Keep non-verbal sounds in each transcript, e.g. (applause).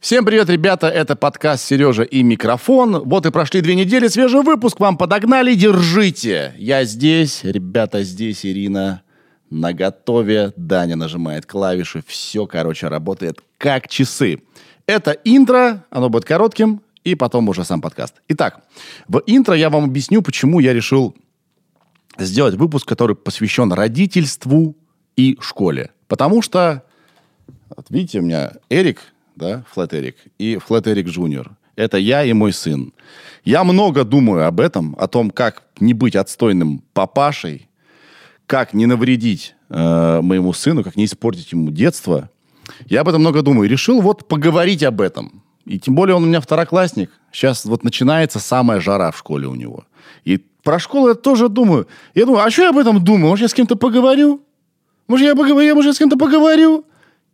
Всем привет, ребята, это подкаст «Сережа и микрофон». Вот и прошли две недели, свежий выпуск вам подогнали, держите. Я здесь, ребята, здесь Ирина на готове. Даня нажимает клавиши, все, короче, работает как часы. Это интро, оно будет коротким, и потом уже сам подкаст. Итак, в интро я вам объясню, почему я решил сделать выпуск, который посвящен родительству и школе. Потому что, вот видите, у меня Эрик, да, Флэт Эрик, и Флэт Эрик Джуниор. Это я и мой сын. Я много думаю об этом, о том, как не быть отстойным папашей, как не навредить э, моему сыну, как не испортить ему детство. Я об этом много думаю. Решил вот поговорить об этом. И тем более он у меня второклассник. Сейчас вот начинается самая жара в школе у него. И про школу я тоже думаю. Я думаю, а что я об этом думаю? Может, я с кем-то поговорю? Может, я, поговорю, может, я с кем-то поговорю?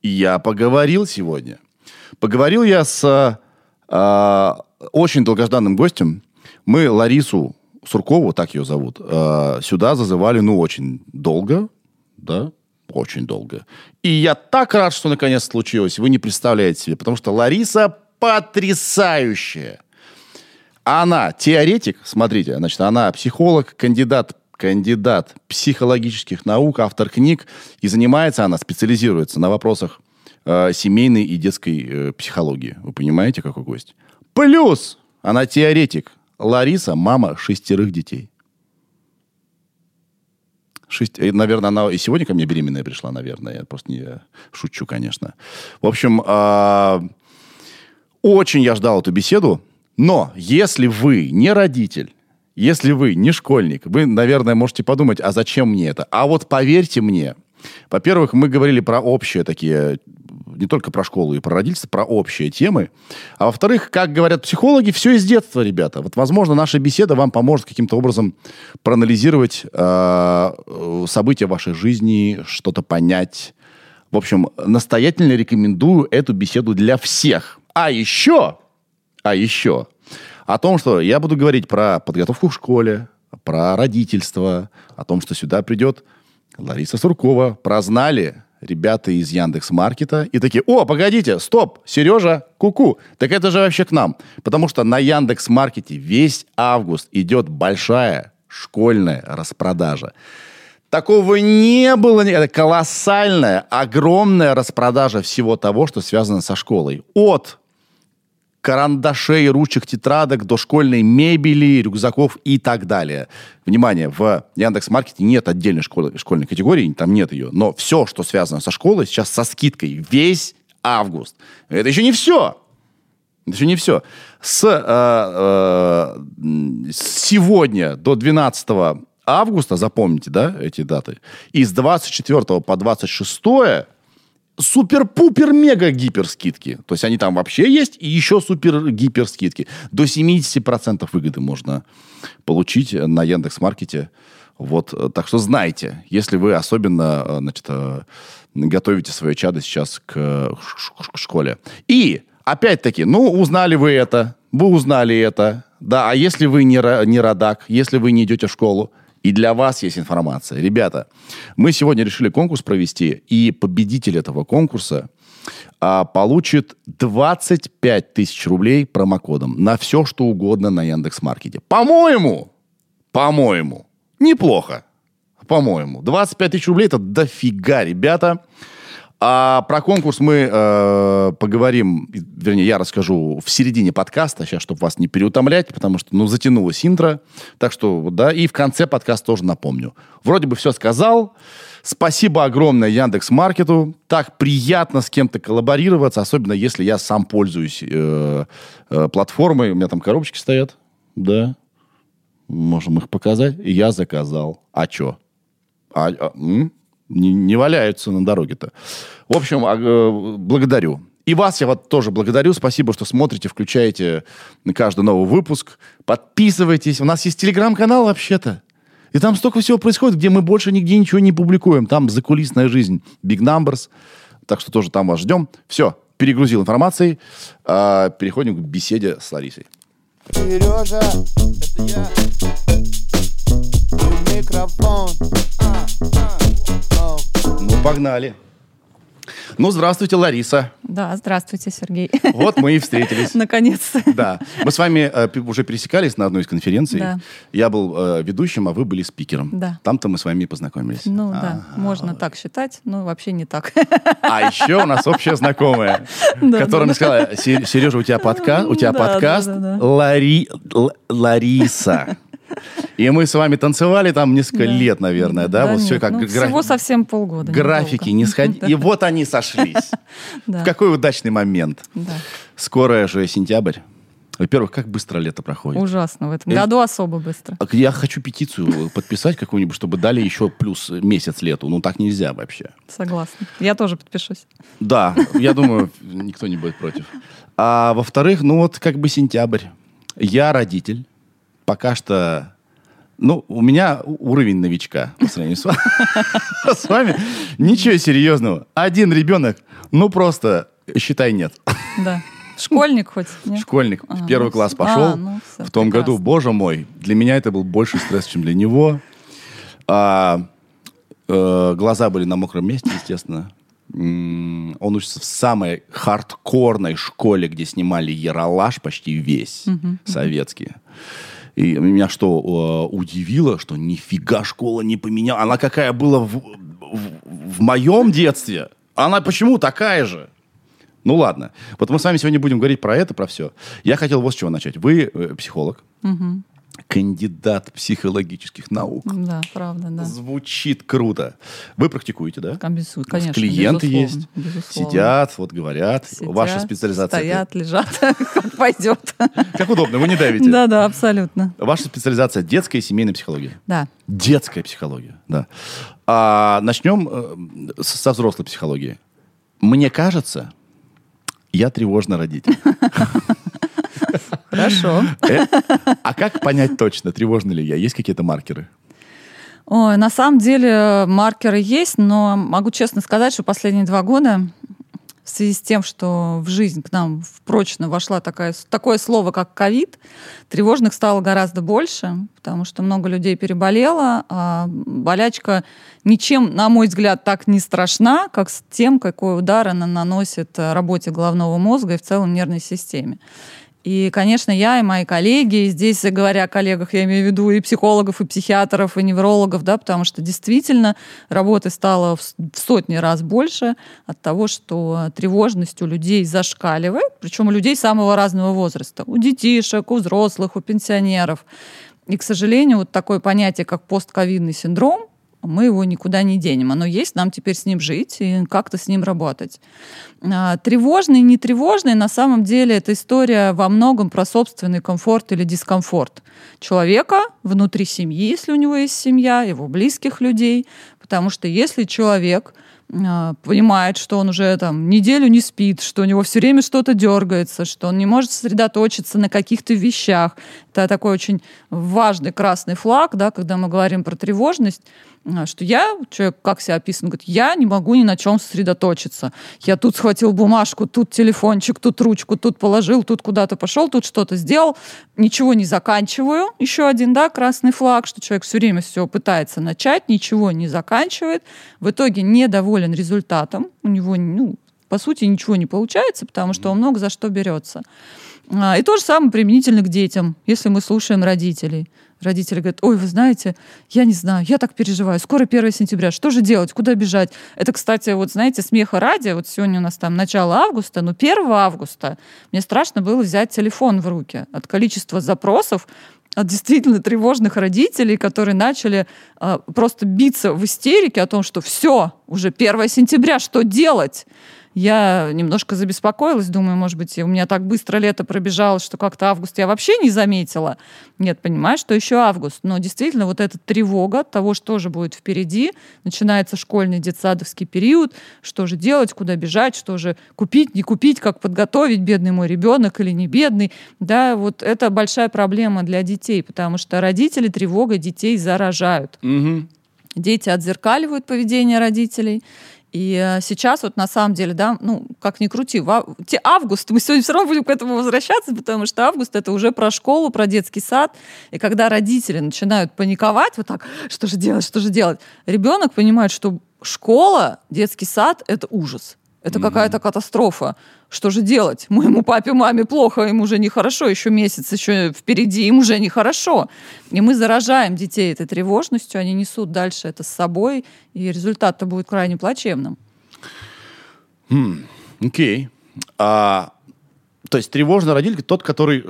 Я поговорил сегодня. Поговорил я с э, очень долгожданным гостем. Мы Ларису Суркову, так ее зовут, э, сюда зазывали, ну, очень долго, да, очень долго. И я так рад, что наконец случилось, вы не представляете себе, потому что Лариса потрясающая. Она теоретик, смотрите, значит, она психолог, кандидат кандидат психологических наук, автор книг, и занимается она, специализируется на вопросах э, семейной и детской э, психологии. Вы понимаете, какой гость? Плюс она теоретик. Лариса – мама шестерых детей. Шесть, э, наверное, она и сегодня ко мне беременная пришла, наверное. Я просто не шучу, конечно. В общем, э, очень я ждал эту беседу. Но если вы не родитель, если вы не школьник, вы, наверное, можете подумать, а зачем мне это? А вот поверьте мне, во-первых, мы говорили про общие такие, не только про школу и про родительство, про общие темы. А во-вторых, как говорят психологи, все из детства, ребята. Вот, возможно, наша беседа вам поможет каким-то образом проанализировать э, события вашей жизни, что-то понять. В общем, настоятельно рекомендую эту беседу для всех. А еще, а еще, о том, что я буду говорить про подготовку в школе, про родительство, о том, что сюда придет Лариса Суркова. Прознали ребята из Яндекс Маркета и такие, о, погодите, стоп, Сережа, куку, так это же вообще к нам. Потому что на Яндекс Маркете весь август идет большая школьная распродажа. Такого не было. Это колоссальная, огромная распродажа всего того, что связано со школой. От карандашей, ручек, тетрадок, до школьной мебели, рюкзаков и так далее. Внимание, в Яндекс.Маркете нет отдельной школы, школьной категории, там нет ее. Но все, что связано со школой, сейчас со скидкой весь август. Это еще не все. Это еще не все. С, э, э, сегодня до 12 августа, запомните, да, эти даты, и с 24 по 26 супер-пупер-мега-гипер скидки. То есть они там вообще есть, и еще супер-гипер скидки. До 70% выгоды можно получить на Яндекс.Маркете. Вот, так что знайте, если вы особенно, значит, э, готовите свое чадо сейчас к школе. И, опять-таки, ну, узнали вы это, вы узнали это, да, а если вы не, не родак, если вы не идете в школу, и для вас есть информация. Ребята, мы сегодня решили конкурс провести, и победитель этого конкурса а, получит 25 тысяч рублей промокодом на все, что угодно на Яндекс.Маркете. По-моему, по-моему, неплохо. По-моему. 25 тысяч рублей это дофига, ребята. А про конкурс мы э, поговорим, вернее, я расскажу в середине подкаста, сейчас, чтобы вас не переутомлять, потому что, ну, затянулось интро. Так что, да, и в конце подкаста тоже напомню. Вроде бы все сказал. Спасибо огромное Яндекс Маркету. Так приятно с кем-то коллаборироваться, особенно если я сам пользуюсь э, э, платформой. У меня там коробочки стоят, да. Можем их показать. Я заказал. А что? А, а, не, не валяются на дороге-то. В общем, а, э, благодарю. И вас я вот тоже благодарю. Спасибо, что смотрите, включаете каждый новый выпуск. Подписывайтесь. У нас есть телеграм-канал вообще-то. И там столько всего происходит, где мы больше нигде ничего не публикуем. Там закулисная жизнь Big Numbers. Так что тоже там вас ждем. Все, перегрузил информацией. А, переходим к беседе с Ларисой. Сережа, это я. Микрофон. А, а. Ну, погнали. Ну, здравствуйте, Лариса. Да, здравствуйте, Сергей. Вот мы и встретились. (laughs) Наконец-то. Да. Мы с вами э, уже пересекались на одной из конференций. Да. Я был э, ведущим, а вы были спикером. Да. Там-то мы с вами и познакомились. Ну да, Ага. можно так считать, но вообще не так. А еще у нас общая знакомая, Да, которая да, мне сказала, «Се- Сережа, у тебя подкаст, у тебя Да, да, подкаст да, да. Лариса. И мы с вами танцевали там несколько Да. лет, наверное, да? вот нет, все как ну, гра- Всего совсем полгода. графики не сходили. (laughs) И вот они сошлись. (laughs) Да, В какой удачный момент. да. Скоро же сентябрь. Во-первых, как быстро лето проходит. Ужасно в этом Э, году особо быстро. А Я хочу петицию подписать какую-нибудь, чтобы дали еще плюс месяц лету. Ну, так нельзя вообще. Согласна. Я тоже подпишусь. Да, я думаю, никто не будет против. А во-вторых, ну вот как бы сентябрь. Я родитель. Пока что... Ну, у меня уровень новичка по сравнению с вами. (laughs) С вами ничего серьезного. Один ребенок, ну просто, считай, нет. Да. Школьник хоть? (laughs) нет? Школьник А, первый ну класс пошел. А, ну в том году, боже мой, для меня это был больше стресс, чем для него. А, э, глаза были на мокром месте, естественно. Он учится в самой хардкорной школе, где снимали Яралаш почти весь, советский. И меня что, удивило, что нифига школа не поменяла. Она какая была в, в- в моем детстве, она почему такая же? Ну ладно. Вот мы с вами сегодня будем говорить про это, про все. Я хотел вот с чего начать. Вы э, психолог, кандидат психологических наук. Да, правда, да. Звучит круто. Вы практикуете, да? Конечно, клиенты безусловно, есть, безусловно. сидят, вот говорят. Сидят, Ваша специализация. Стоят, лежат, (laughs) как пойдет. Как удобно, вы не давите. Да, да, абсолютно. Ваша специализация детская и семейная психология. Да. Детская психология, да. А, начнем э, со взрослой психологии. Мне кажется, я тревожный родитель. (laughs) Хорошо. Э, А как понять точно, тревожный ли я? Есть какие-то маркеры? Ой, на самом деле маркеры есть, но могу честно сказать, что последние два года в связи с тем, что в жизнь к нам прочно вошла такая, такое слово, как ковид, тревожных стало гораздо больше, потому что много людей переболело, а болячка ничем, на мой взгляд, так не страшна, как с тем, какой удар она наносит работе головного мозга и в целом нервной системе. И, конечно, я и мои коллеги, и здесь, говоря о коллегах, я имею в виду и психологов, и психиатров, и неврологов, да, потому что действительно работы стало в сотни раз больше от того, что тревожность у людей зашкаливает, причем у людей самого разного возраста, у детишек, у взрослых, у пенсионеров. И, к сожалению, вот такое понятие, как постковидный синдром, мы его никуда не денем. Оно есть, нам теперь с ним жить и как-то с ним работать. А, Тревожный, нетревожный, на самом деле, это история во многом про собственный комфорт или дискомфорт человека внутри семьи, если у него есть семья, его близких людей. Потому что если человек а, понимает, что он уже там неделю не спит, что у него все время что-то дергается, что он не может сосредоточиться на каких-то вещах. Это такой очень важный красный флаг, да, когда мы говорим про тревожность, что я, человек как себя описан, говорит, я не могу ни на чем сосредоточиться. Я тут схватил бумажку, тут телефончик, тут ручку, тут положил, тут куда-то пошел, тут что-то сделал, ничего не заканчиваю. Еще один, да, красный флаг, что человек все время все пытается начать, ничего не заканчивает, в итоге недоволен результатом, у него, ну, по сути, ничего не получается, потому что он много за что берется. А, И то же самое применительно к детям, если мы слушаем родителей. Родители говорят, ой, вы знаете, я не знаю, я так переживаю, скоро 1 сентября, что же делать, куда бежать? Это, кстати, вот знаете, смеха ради, вот сегодня у нас там начало августа, но 1 августа мне страшно было взять телефон в руки от количества запросов от действительно тревожных родителей, которые начали э, просто биться в истерике о том, что все, уже 1 сентября, что делать? Я немножко забеспокоилась, думаю, может быть, у меня так быстро лето пробежало, что как-то август я вообще не заметила. Нет, понимаешь, что еще август. Но действительно, вот эта тревога от того, что же будет впереди, начинается школьный детсадовский период, что же делать, куда бежать, что же купить, не купить, как подготовить, бедный мой ребенок или не бедный. Да, вот это большая проблема для детей, потому что родители тревогой детей заражают. Мгм. Дети отзеркаливают поведение родителей. И э, сейчас вот на самом деле, да, ну, как ни крути, в август, мы сегодня все равно будем к этому возвращаться, потому что август это уже про школу, про детский сад. И когда родители начинают паниковать, вот так, что же делать, что же делать, ребенок понимает, что школа, детский сад — это ужас. Это какая-то катастрофа. Что же делать? Моему папе, маме плохо, им уже нехорошо, еще месяц, еще впереди, им уже нехорошо. И мы заражаем детей этой тревожностью, они несут дальше это с собой, и результат-то будет крайне плачевным. Хм, окей. А, то есть тревожный родитель тот, который...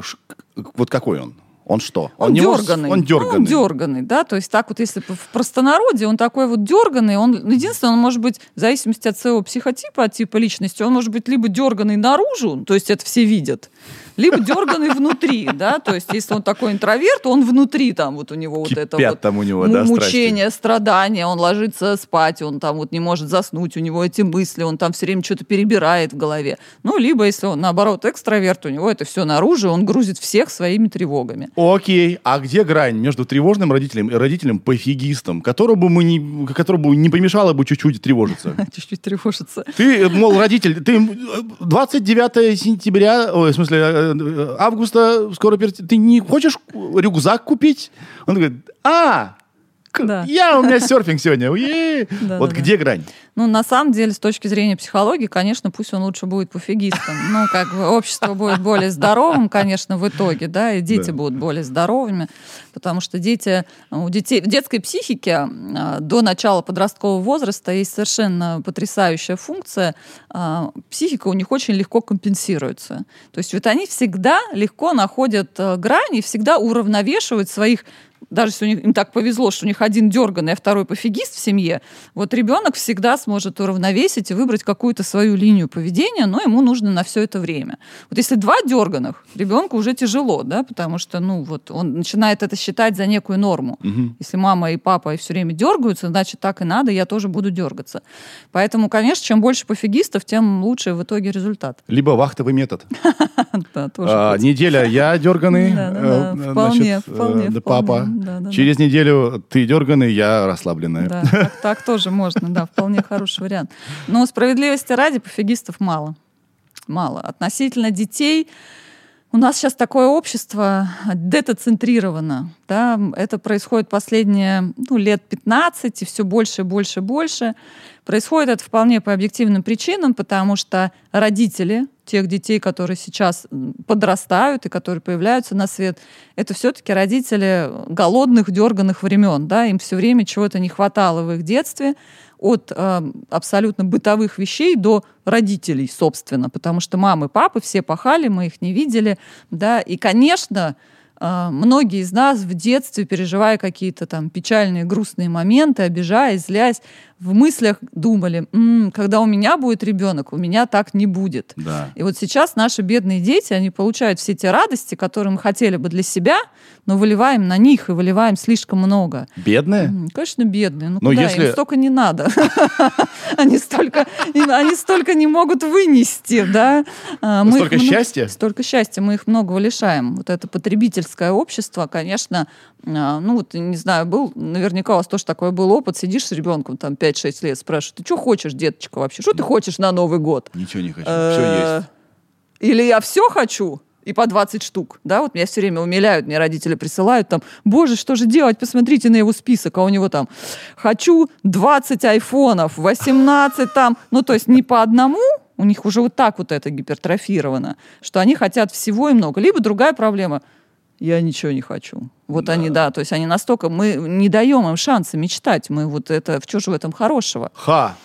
Вот какой он? Он что? Он, он дерганный. Он дерганный. Ну, он дерганный, да. То есть так вот, если в простонародье, он такой вот дерганный. Он, единственное, он может быть, в зависимости от своего психотипа, от типа личности, он может быть либо дерганный наружу, то есть это все видят, либо дерганный внутри, да, то есть если он такой интроверт, он внутри там вот у него вот это вот там у него, да, мучение, страдания, он ложится спать, он там вот не может заснуть, у него эти мысли, он там все время что-то перебирает в голове. Ну, либо если он, наоборот, экстраверт, у него это все наружу, он грузит всех своими тревогами. Окей, а где грань между тревожным родителем и родителем-пофигистом, которому, мы не, которому не помешало бы чуть-чуть тревожиться? (laughs) Чуть-чуть тревожиться. Ты, мол, родитель, ты 29 сентября, ой, в смысле, э, Э, августа скоро ты не хочешь рюкзак купить? Он говорит, а, да. Я, у меня серфинг сегодня. Да, вот да, где да. грань? Ну, на самом деле, с точки зрения психологии, конечно, пусть он лучше будет пофигистом. Ну, как бы общество будет более здоровым, конечно, в итоге, да, и дети да. будут более здоровыми, потому что дети, у детей, в детской психике а, до начала подросткового возраста есть совершенно потрясающая функция. А, психика у них очень легко компенсируется. То есть вот они всегда легко находят э, грани, всегда уравновешивают своих даже если у них, им так повезло, что у них один дерганный, а второй пофигист в семье, вот ребенок всегда сможет уравновесить и выбрать какую-то свою линию поведения, но ему нужно на все это время. Вот если два дерганых, ребенку уже тяжело, да, потому что, ну, вот он начинает это считать за некую норму. Угу. Если мама и папа все время дергаются, значит, так и надо, я тоже буду дергаться. Поэтому, конечно, чем больше пофигистов, тем лучше в итоге результат. Либо вахтовый метод. (laughs) А, неделя я дерганый, э, вполне, вполне, папа да, да, Через да. неделю ты дерганый, я расслабленная. Да, так, так тоже можно, да, вполне хороший вариант. Но справедливости ради пофигистов мало. Мало. Относительно детей у нас сейчас такое общество детоцентрировано. Да? Это происходит последние ну, лет 15, и все больше, больше, больше. Происходит это вполне по объективным причинам, потому что родители тех детей, которые сейчас подрастают и которые появляются на свет, это все-таки родители голодных, дерганных времен. Да? Им все время чего-то не хватало в их детстве, от э, абсолютно бытовых вещей до родителей, собственно, потому что мамы, папы все пахали, мы их не видели, да, и, конечно, э, многие из нас в детстве, переживая какие-то там печальные, грустные моменты, обижаясь, злясь, в мыслях думали, М, когда у меня будет ребенок, у меня так не будет. Да. И вот сейчас наши бедные дети, они получают все те радости, которые мы хотели бы для себя, но выливаем на них и выливаем слишком много. Бедные? Конечно, бедные. Ну, но куда? если... им столько не надо. (laughs) Они столько, они столько не могут вынести, да. А, столько счастья? Столько счастья. Мы их многого лишаем. Вот это потребительское общество, конечно, а, ну вот, не знаю, был, наверняка у вас тоже такой был опыт, сидишь с ребенком там 5-6 лет, спрашиваешь, ты что хочешь, деточка, вообще? Что ты хочешь на Новый год? Ничего не хочу, все есть. Или я все хочу, и по 20 штук, да, вот меня все время умиляют, мне родители присылают там, боже, что же делать, посмотрите на его список, а у него там, хочу 20 айфонов, 18 там, ну, то есть не по одному, у них уже вот так вот это гипертрофировано, что они хотят всего и много. Либо другая проблема – я ничего не хочу. Вот да. они, да, то есть они настолько, мы не даем им шанса мечтать, мы вот это, в чё же в этом хорошего? Ха!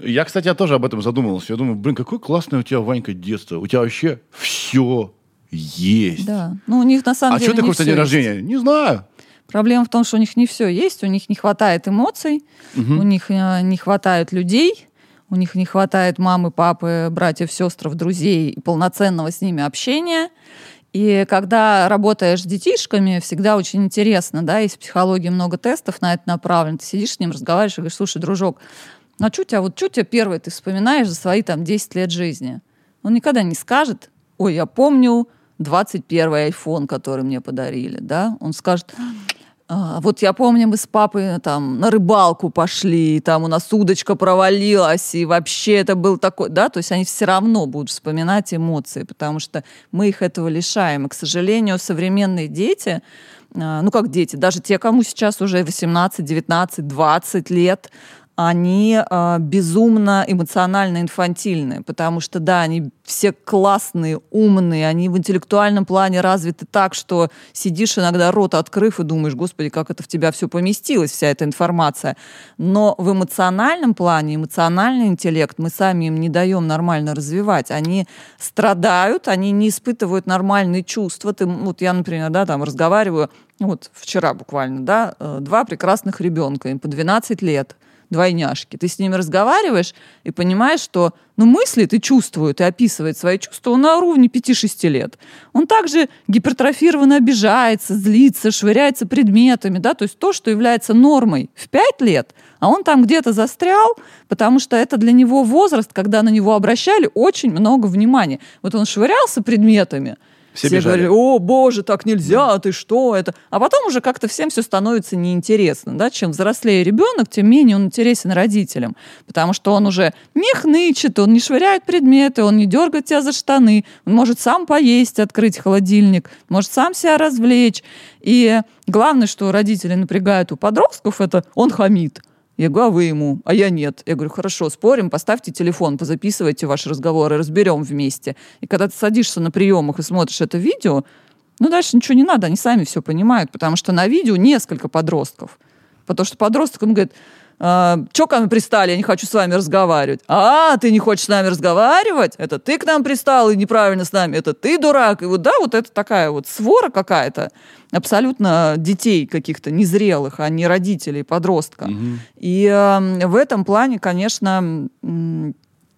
Я, кстати, я тоже об этом задумывался. Я думаю, блин, какое классное у тебя, Ванька, детство. У тебя вообще все есть. Да. Ну, у них на самом а деле. А что хочешь на день рождения? Не знаю. Проблема в том, что у них не все есть, у них не хватает эмоций, угу. у них э, не хватает людей, у них не хватает мамы, папы, братьев, сестр, друзей и полноценного с ними общения. И когда работаешь с детишками, всегда очень интересно, да, есть в психологии много тестов на это направлено. Ты сидишь с ним, разговариваешь и говоришь, слушай, дружок, ну а что тебя, вот что тебя первое ты вспоминаешь за свои там 10 лет жизни? Он никогда не скажет, ой, я помню 21 iPhone, который мне подарили, да? Он скажет, вот я помню, мы с папой там на рыбалку пошли, там у нас удочка провалилась, и вообще это был такой, да, то есть они все равно будут вспоминать эмоции, потому что мы их этого лишаем. И, к сожалению, современные дети, а, ну как дети, даже те, кому сейчас уже 18, 19, 20 лет, они э, безумно эмоционально инфантильны, потому что, да, они все классные, умные, они в интеллектуальном плане развиты так, что сидишь иногда рот открыв и думаешь, господи, как это в тебя все поместилось, вся эта информация. Но в эмоциональном плане, эмоциональный интеллект мы сами им не даем нормально развивать. Они страдают, они не испытывают нормальные чувства. Ты, вот я, например, да, там разговариваю, вот вчера буквально, да, э, два прекрасных ребенка, им по 12 лет – двойняшки. Ты с ними разговариваешь и понимаешь, что ну, мыслит и чувствует, и описывает свои чувства он на уровне 5-6 лет. Он также гипертрофированно обижается, злится, швыряется предметами, да, то есть то, что является нормой в 5 лет, а он там где-то застрял, потому что это для него возраст, когда на него обращали очень много внимания. Вот он швырялся предметами – все, все говорили, о, боже, так нельзя, да. ты что это? А потом уже как-то всем все становится неинтересно. Да? Чем взрослее ребенок, тем менее он интересен родителям. Потому что он уже не хнычет, он не швыряет предметы, он не дергает тебя за штаны, он может сам поесть, открыть холодильник, может сам себя развлечь. И главное, что родители напрягают у подростков, это он хамит. Я говорю, а вы ему? А я нет. Я говорю, хорошо, спорим, поставьте телефон, позаписывайте ваши разговоры, разберем вместе. И когда ты садишься на приемах и смотришь это видео, ну дальше ничего не надо, они сами все понимают, потому что на видео несколько подростков. Потому что подросток, он говорит, что ко мне пристали, я не хочу с вами разговаривать. А, ты не хочешь с нами разговаривать? Это ты к нам пристал и неправильно с нами, это ты дурак. И вот да, вот это такая вот свора какая-то абсолютно детей каких-то незрелых, а не родителей, подростка. Угу. И э, в этом плане, конечно,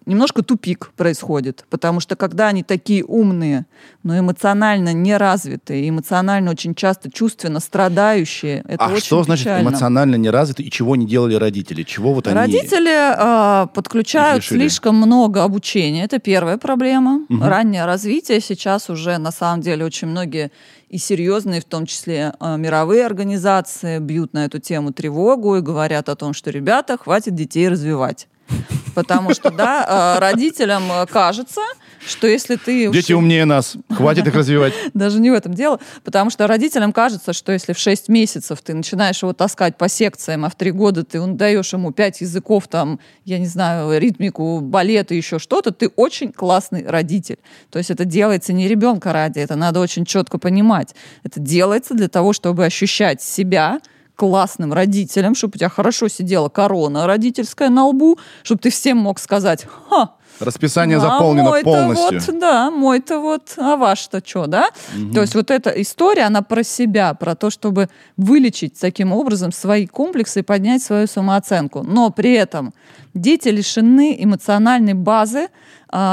немножко тупик происходит, потому что когда они такие умные, но эмоционально неразвитые, эмоционально очень часто чувственно страдающие, это а очень что значит печально. эмоционально неразвитые и чего не делали родители? Чего вот они... Родители э, подключают слишком много обучения, это первая проблема. Угу. Раннее развитие сейчас уже на самом деле очень многие и серьезные, в том числе э, мировые организации, бьют на эту тему тревогу и говорят о том, что, ребята, хватит детей развивать. Потому что, да, э, родителям э, кажется, что если ты... Дети умнее нас, хватит их развивать. Даже не в этом дело, потому что родителям кажется, что если в 6 месяцев ты начинаешь его таскать по секциям, а в 3 года ты даешь ему 5 языков, там, я не знаю, ритмику, балет и еще что-то, ты очень классный родитель. То есть это делается не ребенка ради, это надо очень четко понимать. Это делается для того, чтобы ощущать себя классным родителем, чтобы у тебя хорошо сидела корона родительская на лбу, чтобы ты всем мог сказать, ха, Расписание а заполнено мой полностью. Вот, да, мой-то вот, а ваш-то что, да? Угу. То есть вот эта история, она про себя, про то, чтобы вылечить таким образом свои комплексы и поднять свою самооценку. Но при этом дети лишены эмоциональной базы,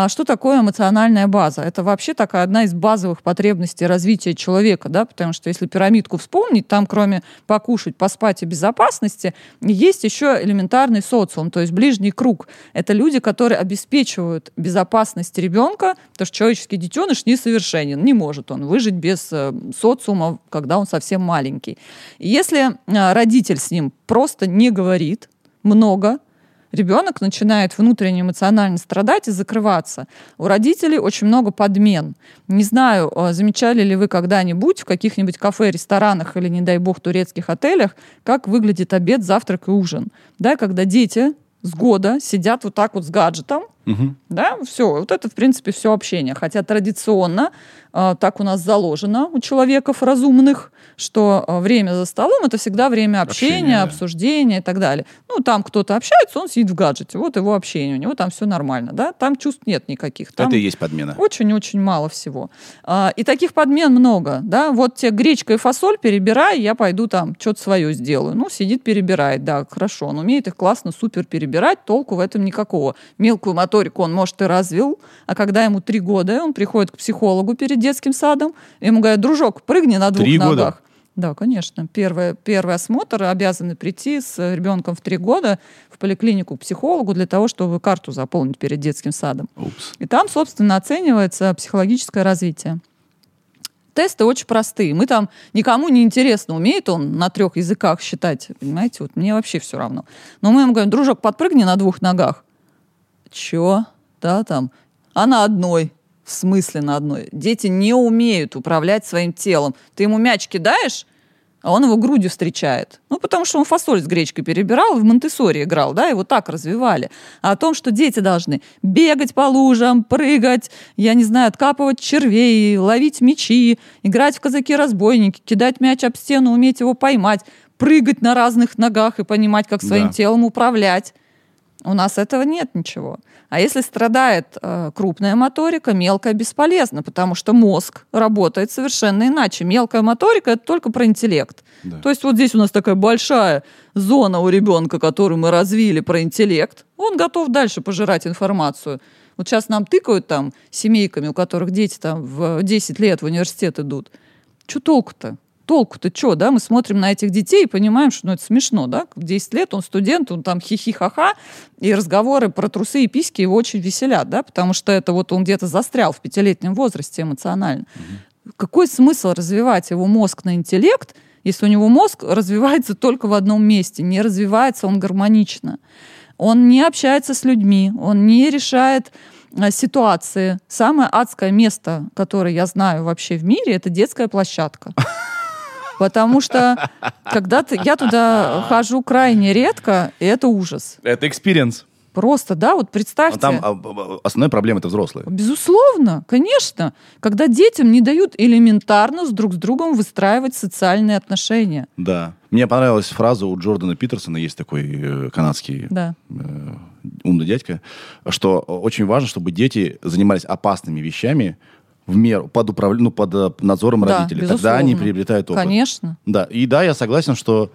что такое эмоциональная база? Это вообще такая одна из базовых потребностей развития человека, да, потому что если пирамидку вспомнить, там кроме покушать, поспать и безопасности, есть еще элементарный социум, то есть ближний круг. Это люди, которые обеспечивают безопасность ребенка, потому что человеческий детеныш несовершенен, не может он выжить без э, социума, когда он совсем маленький. И если э, родитель с ним просто не говорит много, ребенок начинает внутренне эмоционально страдать и закрываться. У родителей очень много подмен. Не знаю, а, замечали ли вы когда-нибудь в каких-нибудь кафе, ресторанах или, не дай бог, турецких отелях, как выглядит обед, завтрак и ужин. Да, когда дети с года сидят вот так вот с гаджетом, угу. да, все, вот это, в принципе, все общение. Хотя традиционно э, так у нас заложено у человеков разумных, что э, время за столом это всегда время общения, общение, обсуждения и так далее. Ну, там кто-то общается, он сидит в гаджете, вот его общение, у него там все нормально, да, там чувств нет никаких. Там это и есть подмена. Очень-очень мало всего. А, и таких подмен много, да, вот тебе гречка и фасоль перебирай, я пойду там что-то свое сделаю. Ну, сидит, перебирает, да, хорошо, он умеет их классно, супер перебирать, толку в этом никакого. Мелкую моторику он, может, и развил, а когда ему три года, он приходит к психологу перед детским садом, ему говорят, дружок, прыгни на двух три ногах. Года? Да, конечно. Первый, первый осмотр обязаны прийти с ребенком в три года в поликлинику к психологу для того, чтобы карту заполнить перед детским садом. Упс. И там, собственно, оценивается психологическое развитие. Тесты очень простые. Мы там никому не интересно, умеет он на трех языках считать. Понимаете, вот мне вообще все равно. Но мы ему говорим, дружок, подпрыгни на двух ногах. Чё? Да, там. А на одной. В смысле на одной? Дети не умеют управлять своим телом. Ты ему мяч кидаешь, а он его грудью встречает. Ну, потому что он фасоль с гречкой перебирал, в монте играл, да, его так развивали. А о том, что дети должны бегать по лужам, прыгать, я не знаю, откапывать червей, ловить мячи, играть в казаки-разбойники, кидать мяч об стену, уметь его поймать, прыгать на разных ногах и понимать, как своим да. телом управлять. У нас этого нет ничего. А если страдает э, крупная моторика, мелкая бесполезна, потому что мозг работает совершенно иначе. Мелкая моторика это только про интеллект. Да. То есть вот здесь у нас такая большая зона у ребенка, которую мы развили про интеллект. Он готов дальше пожирать информацию. Вот сейчас нам тыкают там семейками, у которых дети там в 10 лет в университет идут. Что толку-то? Толку-то что, да? Мы смотрим на этих детей и понимаем, что ну, это смешно, да? В 10 лет он студент, он там хихи-ха-ха, и разговоры про трусы и письки его очень веселят, да? Потому что это вот он где-то застрял в пятилетнем возрасте эмоционально. Угу. Какой смысл развивать его мозг на интеллект, если у него мозг развивается только в одном месте, не развивается он гармонично? Он не общается с людьми, он не решает а, ситуации. Самое адское место, которое я знаю вообще в мире, это детская площадка. Потому что когда-то я туда (laughs) хожу крайне редко, и это ужас. Это experience. Просто, да, вот представьте. Но там а, основная проблема это взрослые. Безусловно, конечно. Когда детям не дают элементарно с друг с другом выстраивать социальные отношения. Да. Мне понравилась фраза у Джордана Питерсона, есть такой э, канадский да. э, умный дядька, что очень важно, чтобы дети занимались опасными вещами, в меру, под, управ... ну, под э, надзором да, родителей. Безусловно. Тогда они приобретают опыт. Конечно. Да, и да, я согласен, что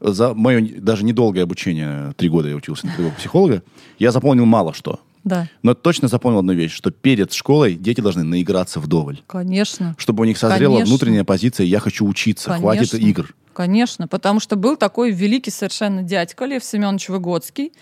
за мое даже недолгое обучение, три года я учился на психолога, я запомнил мало что. Да. Но точно запомнил одну вещь, что перед школой дети должны наиграться вдоволь. Конечно. Чтобы у них созрела Конечно. внутренняя позиция «я хочу учиться, Конечно. хватит игр». Конечно, потому что был такой великий совершенно дядька Лев Семенович Выгодский,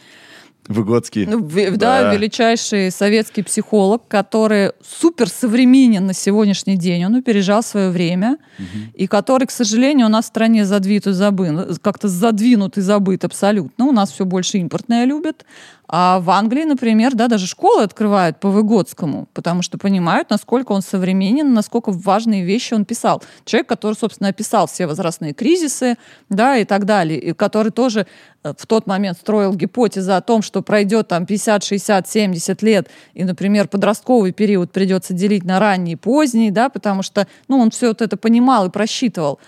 Выгодский. Ну, да, да, величайший советский психолог, который супер современен на сегодняшний день. Он опережал свое время. Угу. И который, к сожалению, у нас в стране задвинут и забыт, как-то задвинут и забыт абсолютно. У нас все больше импортное любят. А в Англии, например, да, даже школы открывают по Выгодскому, потому что понимают, насколько он современен, насколько важные вещи он писал. Человек, который, собственно, описал все возрастные кризисы, да, и так далее, и который тоже э, в тот момент строил гипотезы о том, что пройдет там 50, 60, 70 лет, и, например, подростковый период придется делить на ранний и поздний, да, потому что, ну, он все вот это понимал и просчитывал.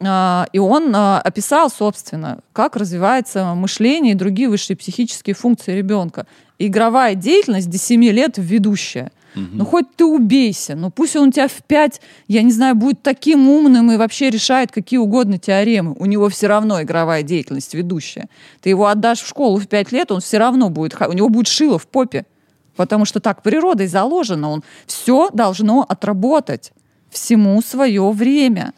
А, и он а, описал, собственно, как развивается мышление и другие высшие психические функции ребенка. Игровая деятельность до 7 лет ведущая. Угу. Ну, хоть ты убейся, ну пусть он у тебя в 5, я не знаю, будет таким умным и вообще решает какие угодно теоремы. У него все равно игровая деятельность ведущая. Ты его отдашь в школу в 5 лет, он все равно будет, у него будет шило в попе. Потому что так природой заложено, он все должно отработать. Всему свое время.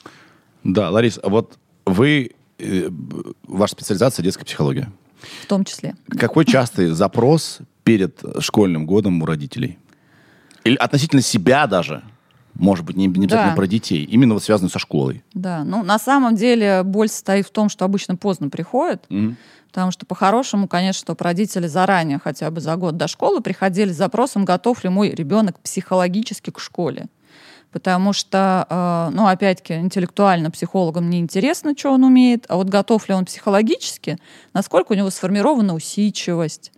Да, Ларис, а вот вы, э, ваша специализация детская психология. В том числе. Какой частый запрос перед школьным годом у родителей? Или относительно себя даже? Может быть, не, не обязательно да. про детей, именно вот связанную со школой. Да, ну на самом деле боль состоит в том, что обычно поздно приходят, mm потому что по-хорошему, конечно, чтобы родители заранее, хотя бы за год до школы, приходили с запросом, готов ли мой ребенок психологически к школе потому что, э, ну, опять-таки, интеллектуально психологам не интересно, что он умеет, а вот готов ли он психологически, насколько у него сформирована усидчивость,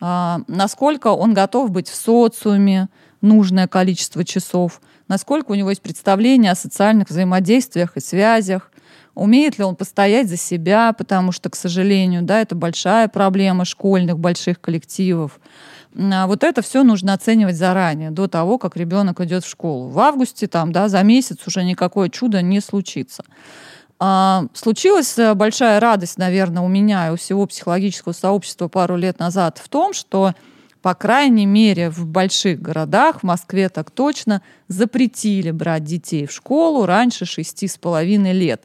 а, насколько он готов быть в социуме нужное количество часов, насколько у него есть представление о социальных взаимодействиях и связях, умеет ли он постоять за себя, потому что, к сожалению, да, это большая проблема школьных больших коллективов. А вот это все нужно оценивать заранее, до того, как ребенок идет в школу. В августе, там, да, за месяц уже никакое чудо не случится. А, случилась э, большая радость, наверное, у меня и у всего психологического сообщества пару лет назад в том, что по крайней мере, в больших городах, в Москве так точно, запретили брать детей в школу раньше шести с половиной лет.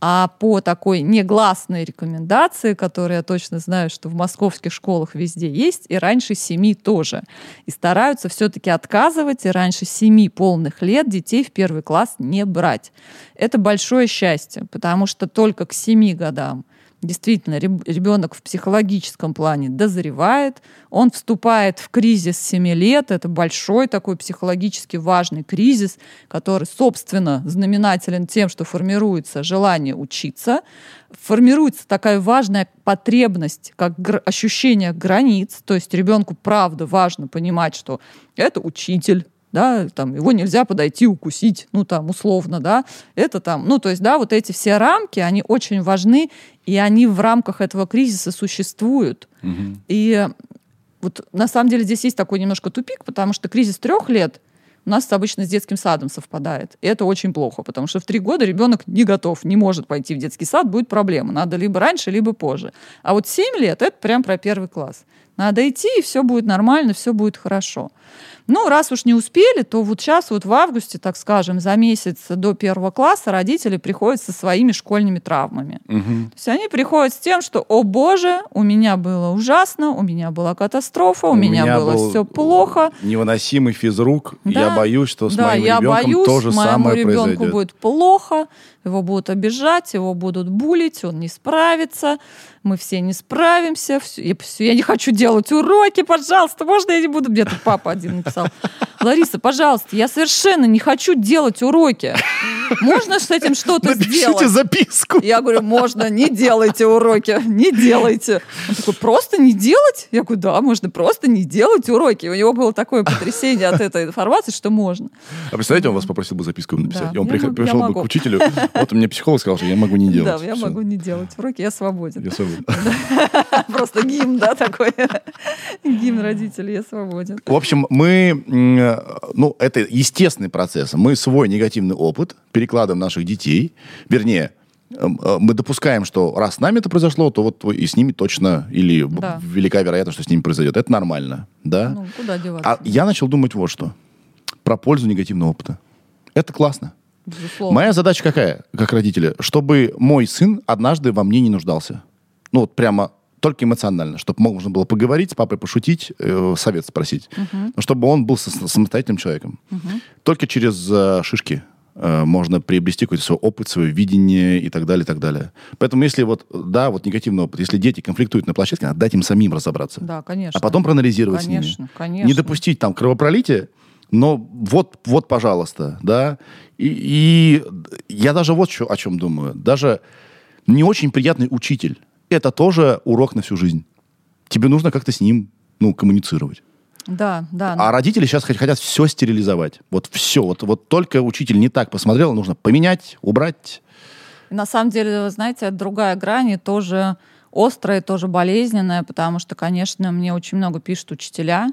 А по такой негласной рекомендации, которую я точно знаю, что в московских школах везде есть, и раньше семи тоже. И стараются все-таки отказывать, и раньше семи полных лет детей в первый класс не брать. Это большое счастье, потому что только к семи годам действительно ребенок в психологическом плане дозревает, он вступает в кризис 7 лет, это большой такой психологически важный кризис, который, собственно, знаменателен тем, что формируется желание учиться, формируется такая важная потребность, как ощущение границ, то есть ребенку правда важно понимать, что это учитель, да, там, его нельзя подойти укусить, ну, там, условно, да, это там, ну, то есть, да, вот эти все рамки, они очень важны, и они в рамках этого кризиса существуют. Угу. И вот на самом деле здесь есть такой немножко тупик, потому что кризис трех лет у нас обычно с детским садом совпадает. И это очень плохо, потому что в три года ребенок не готов, не может пойти в детский сад, будет проблема. Надо либо раньше, либо позже. А вот семь лет — это прям про первый класс. Надо идти, и все будет нормально, все будет хорошо. Ну, раз уж не успели, то вот сейчас, вот в августе, так скажем, за месяц до первого класса родители приходят со своими школьными травмами. Угу. То есть они приходят с тем, что, о боже, у меня было ужасно, у меня была катастрофа, у, у меня, меня было все плохо. Невыносимый физрук. Да, я боюсь, что с да, моим я ребенком боюсь, то же самое ребенку произойдет. будет плохо, его будут обижать, его будут булить, он не справится мы все не справимся, все, я, я не хочу делать уроки, пожалуйста, можно я не буду? Тут папа один написал. Лариса, пожалуйста, я совершенно не хочу делать уроки. Можно с этим что-то сделать? записку. Я говорю, можно, не делайте уроки, не делайте. Он такой, просто не делать? Я говорю, да, можно просто не делать уроки. У него было такое потрясение от этой информации, что можно. А представляете, он вас попросил бы записку написать, да, и он пришел бы к учителю, вот мне психолог сказал, что я могу не делать. Да, я могу не делать уроки, я свободен. Я свободен. (laughs) Просто гимн, да, такой. Гимн родителей, я свободен. В общем, мы, ну, это естественный процесс. Мы свой негативный опыт перекладываем наших детей, вернее, эм, э, мы допускаем, что раз с нами это произошло, то вот и с ними точно, или да. велика вероятность, что с ними произойдет. Это нормально, да? Ну, куда деваться? А я начал думать вот что. Про пользу негативного опыта. Это классно. Безусловно. Моя задача какая, как родителя? Чтобы мой сын однажды во мне не нуждался. Ну, вот прямо только эмоционально, чтобы можно было поговорить с папой, пошутить, э, совет спросить. Uh-huh. Но чтобы он был самостоятельным человеком. Uh-huh. Только через э, шишки э, можно приобрести какой-то свой опыт, свое видение и так далее, и так далее. Поэтому если вот, да, вот негативный опыт, если дети конфликтуют на площадке, надо дать им самим разобраться. Да, конечно. А потом проанализировать конечно, с ними. Конечно, Не допустить там кровопролития, но вот, вот, пожалуйста, да. И, и я даже вот о чем думаю. Даже не очень приятный учитель это тоже урок на всю жизнь. Тебе нужно как-то с ним ну, коммуницировать. Да, да. А родители сейчас хотят все стерилизовать. Вот все. Вот, вот только учитель не так посмотрел, нужно поменять, убрать. На самом деле, вы знаете, другая грань и тоже острая, тоже болезненная, потому что, конечно, мне очень много пишут учителя.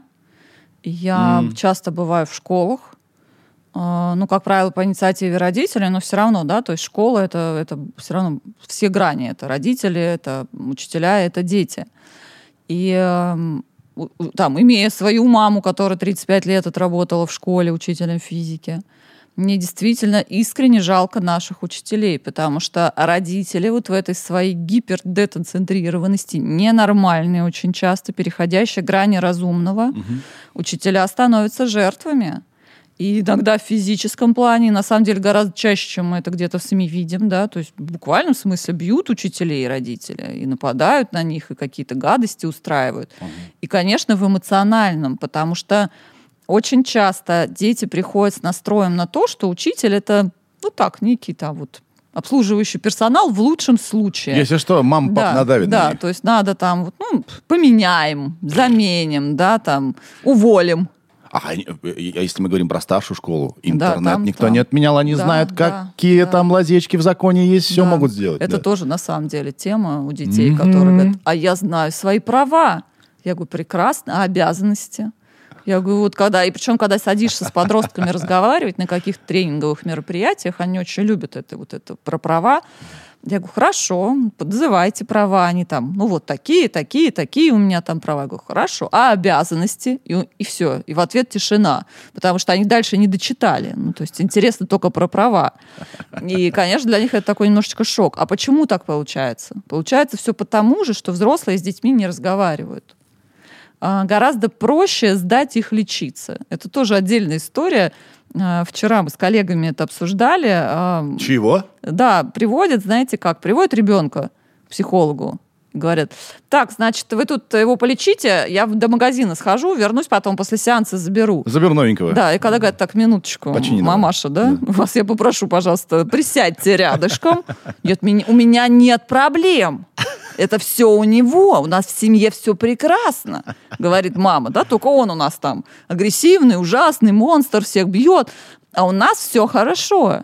Я mm. часто бываю в школах, а, ну, как правило, по инициативе родителей, но все равно, да, то есть школа это, это все равно все грани, это родители, это учителя, это дети. И эм, там, имея свою маму, которая 35 лет отработала в школе учителем физики, мне действительно искренне жалко наших учителей, потому что родители вот в этой своей гипердецентрированности, ненормальные очень часто, переходящие грани разумного, угу. учителя становятся жертвами. И иногда в физическом плане, на самом деле, гораздо чаще, чем мы это где-то в СМИ видим, да, то есть в буквальном смысле бьют учителей и родителей, и нападают на них, и какие-то гадости устраивают. Угу. И, конечно, в эмоциональном, потому что очень часто дети приходят с настроем на то, что учитель это, ну так, некий там вот обслуживающий персонал в лучшем случае. Если что, мама, пап да, надавит Да, на них. то есть надо там, вот, ну, поменяем, заменим, да, там, уволим. А, а если мы говорим про старшую школу, интернет да, там, никто там. не отменял, они да, знают, да, какие да. там лазечки в законе есть, все да. могут сделать. Это да. тоже на самом деле тема у детей, mm-hmm. которые говорят, а я знаю свои права. Я говорю, прекрасно, а обязанности? Я говорю, вот когда, и причем, когда садишься с подростками разговаривать на каких-то тренинговых мероприятиях, они очень любят это, вот это про права. Я говорю, хорошо, подзывайте права, они там, ну вот такие, такие, такие у меня там права. Я говорю, хорошо, а обязанности? И, и все. И в ответ тишина, потому что они дальше не дочитали. Ну, то есть интересно только про права. И, конечно, для них это такой немножечко шок. А почему так получается? Получается все потому же, что взрослые с детьми не разговаривают гораздо проще сдать их лечиться. Это тоже отдельная история. А, вчера мы с коллегами это обсуждали. А, Чего? Да, приводят, знаете как, приводят ребенка психологу. Говорят, так, значит, вы тут его полечите, я до магазина схожу, вернусь потом после сеанса заберу. Заберу новенького. Да, и когда говорят, так, минуточку, Почини мамаша, да? Вас я попрошу, пожалуйста, присядьте рядышком. Нет, у меня нет проблем. Это все у него. У нас в семье все прекрасно, говорит мама. Да, только он у нас там агрессивный, ужасный, монстр, всех бьет. А у нас все хорошо.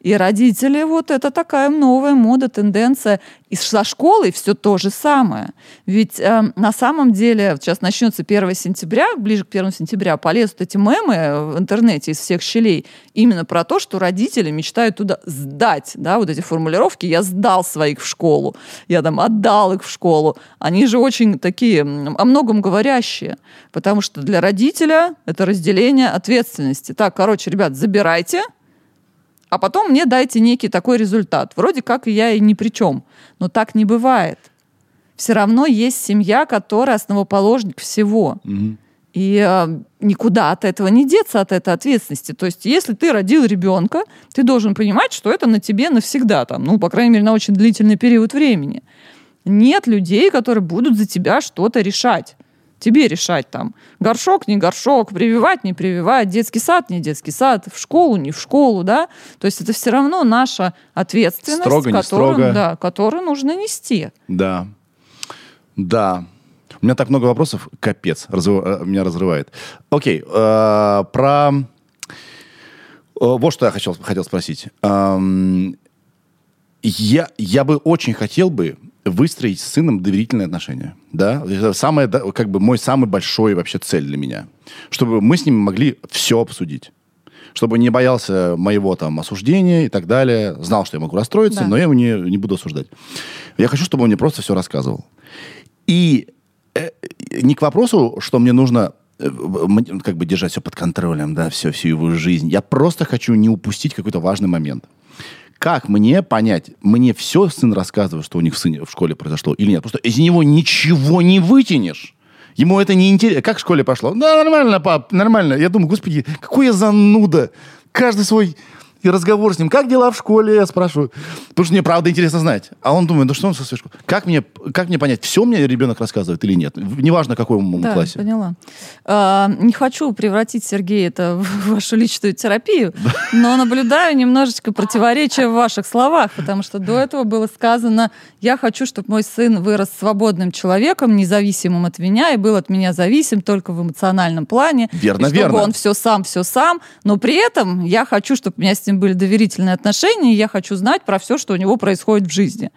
И родители, вот это такая новая мода, тенденция. И со школой все то же самое. Ведь э, на самом деле, сейчас начнется 1 сентября, ближе к 1 сентября полезут эти мемы в интернете из всех щелей именно про то, что родители мечтают туда сдать, да, вот эти формулировки «я сдал своих в школу», «я там отдал их в школу». Они же очень такие о многом говорящие, потому что для родителя это разделение ответственности. Так, короче, ребят, забирайте, а потом мне дайте некий такой результат. Вроде как я и ни при чем. Но так не бывает. Все равно есть семья, которая основоположник всего. И э, никуда от этого не деться, от этой ответственности. То есть, если ты родил ребенка, ты должен понимать, что это на тебе навсегда, там, ну, по крайней мере, на очень длительный период времени. Нет людей, которые будут за тебя что-то решать. Тебе решать там, горшок, не горшок, прививать, не прививать, детский сад, не детский сад, в школу, не в школу, да. То есть это все равно наша ответственность, Строго, не которую, строго. Да, которую нужно нести. Да. Да. У меня так много вопросов, капец, разрыв- э, меня разрывает. Окей, э, про... э, Вот что я хотел, хотел спросить. Эм, Я, я бы очень хотел бы выстроить с сыном доверительные отношения. Да? Это самое, как бы мой самый большой вообще цель для меня. Чтобы мы с ним могли все обсудить. Чтобы не боялся моего там осуждения и так далее. Знал, что я могу расстроиться, Да. но я его не, не буду осуждать. Я хочу, чтобы он мне просто все рассказывал. И э, не к вопросу, что мне нужно э, как бы держать все под контролем, да, все, всю его жизнь. Я просто хочу не упустить какой-то важный момент. Как мне понять, мне все сын рассказывает, что у них в, сыне, в школе произошло или нет? Просто из него ничего не вытянешь. Ему это не интересно. Как в школе пошло? Да, нормально, пап, нормально. Я думаю, господи, какой я зануда. Каждый свой и разговор с ним. Как дела в школе, я спрашиваю. Потому что мне правда интересно знать. А он думает, ну что он со своей школы? Как мне, как мне понять, все мне ребенок рассказывает или нет? Неважно, в каком он Да, классе. поняла. А, не хочу превратить, Сергей, это в вашу личную терапию, но наблюдаю немножечко противоречия в ваших словах, потому что до этого было сказано, я хочу, чтобы мой сын вырос свободным человеком, независимым от меня, и был от меня зависим только в эмоциональном плане. Верно, и чтобы верно. он все сам, все сам, но при этом я хочу, чтобы меня с ним были доверительные отношения, и я хочу знать про все, что у него происходит в жизни.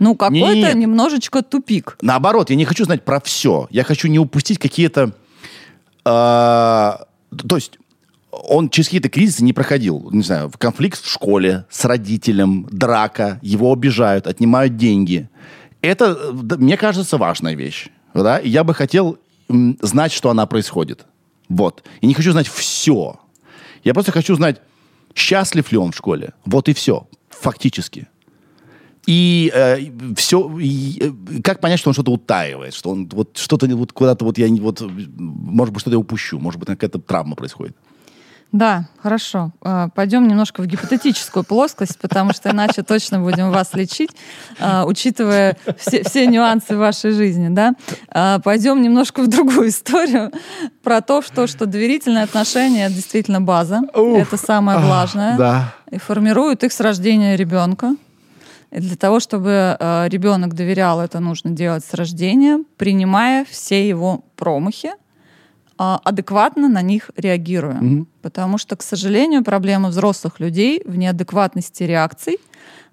Ну, какой-то немножечко тупик. Наоборот, я не хочу знать про все. Я хочу не упустить какие-то... а, то есть он через какие-то кризисы не проходил. Не знаю, в конфликт в школе с родителем, драка, его обижают, отнимают деньги. Это, э, мне кажется, важная вещь. Да? И я бы хотел знать, что она происходит. Вот. И не хочу знать все. Я просто хочу знать, счастлив ли он в школе. Вот и все. Фактически. И все, как понять, что он что-то утаивает, что он вот что-то вот куда-то вот я вот, может быть, что-то я упущу, может быть, какая-то травма происходит. Да, хорошо. А, Пойдем немножко в гипотетическую плоскость, потому что иначе точно будем вас лечить, а, учитывая все, все нюансы вашей жизни. Да? А, Пойдем немножко в другую историю про то, что, что доверительные отношения действительно база. Ух. это самое важное. Да. И формируют их с рождения ребенка. И для того, чтобы ребенок доверял, это нужно делать с рождения, принимая все его промахи, адекватно на них реагируя. Потому что, к сожалению, проблема взрослых людей в неадекватности реакций,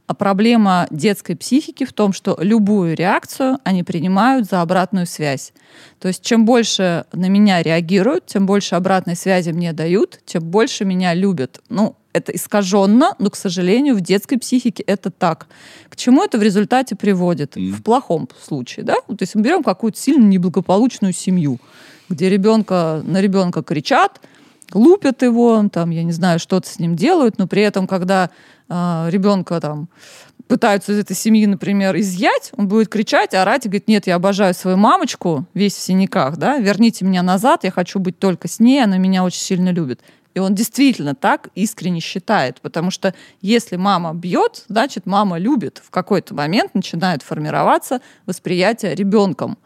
а проблема детской психики в том, что любую реакцию они принимают за обратную связь. То есть чем больше на меня реагируют, тем больше обратной связи мне дают, тем больше меня любят. Ну, это искаженно, но, к сожалению, в детской психике это так. К чему это в результате приводит? В плохом случае, да? Вот если мы берем какую-то сильно неблагополучную семью, где ребенка на ребенка кричат, лупят его, там, я не знаю, что-то с ним делают, но при этом, когда а, ребенка там пытаются из этой семьи, например, изъять, он будет кричать, орать и говорит, нет, я обожаю свою мамочку, весь в синяках, да, верните меня назад, я хочу быть только с ней, она меня очень сильно любит. И он действительно так искренне считает, потому что если мама бьет, значит мама любит. В какой-то момент начинает формироваться восприятие ребенком.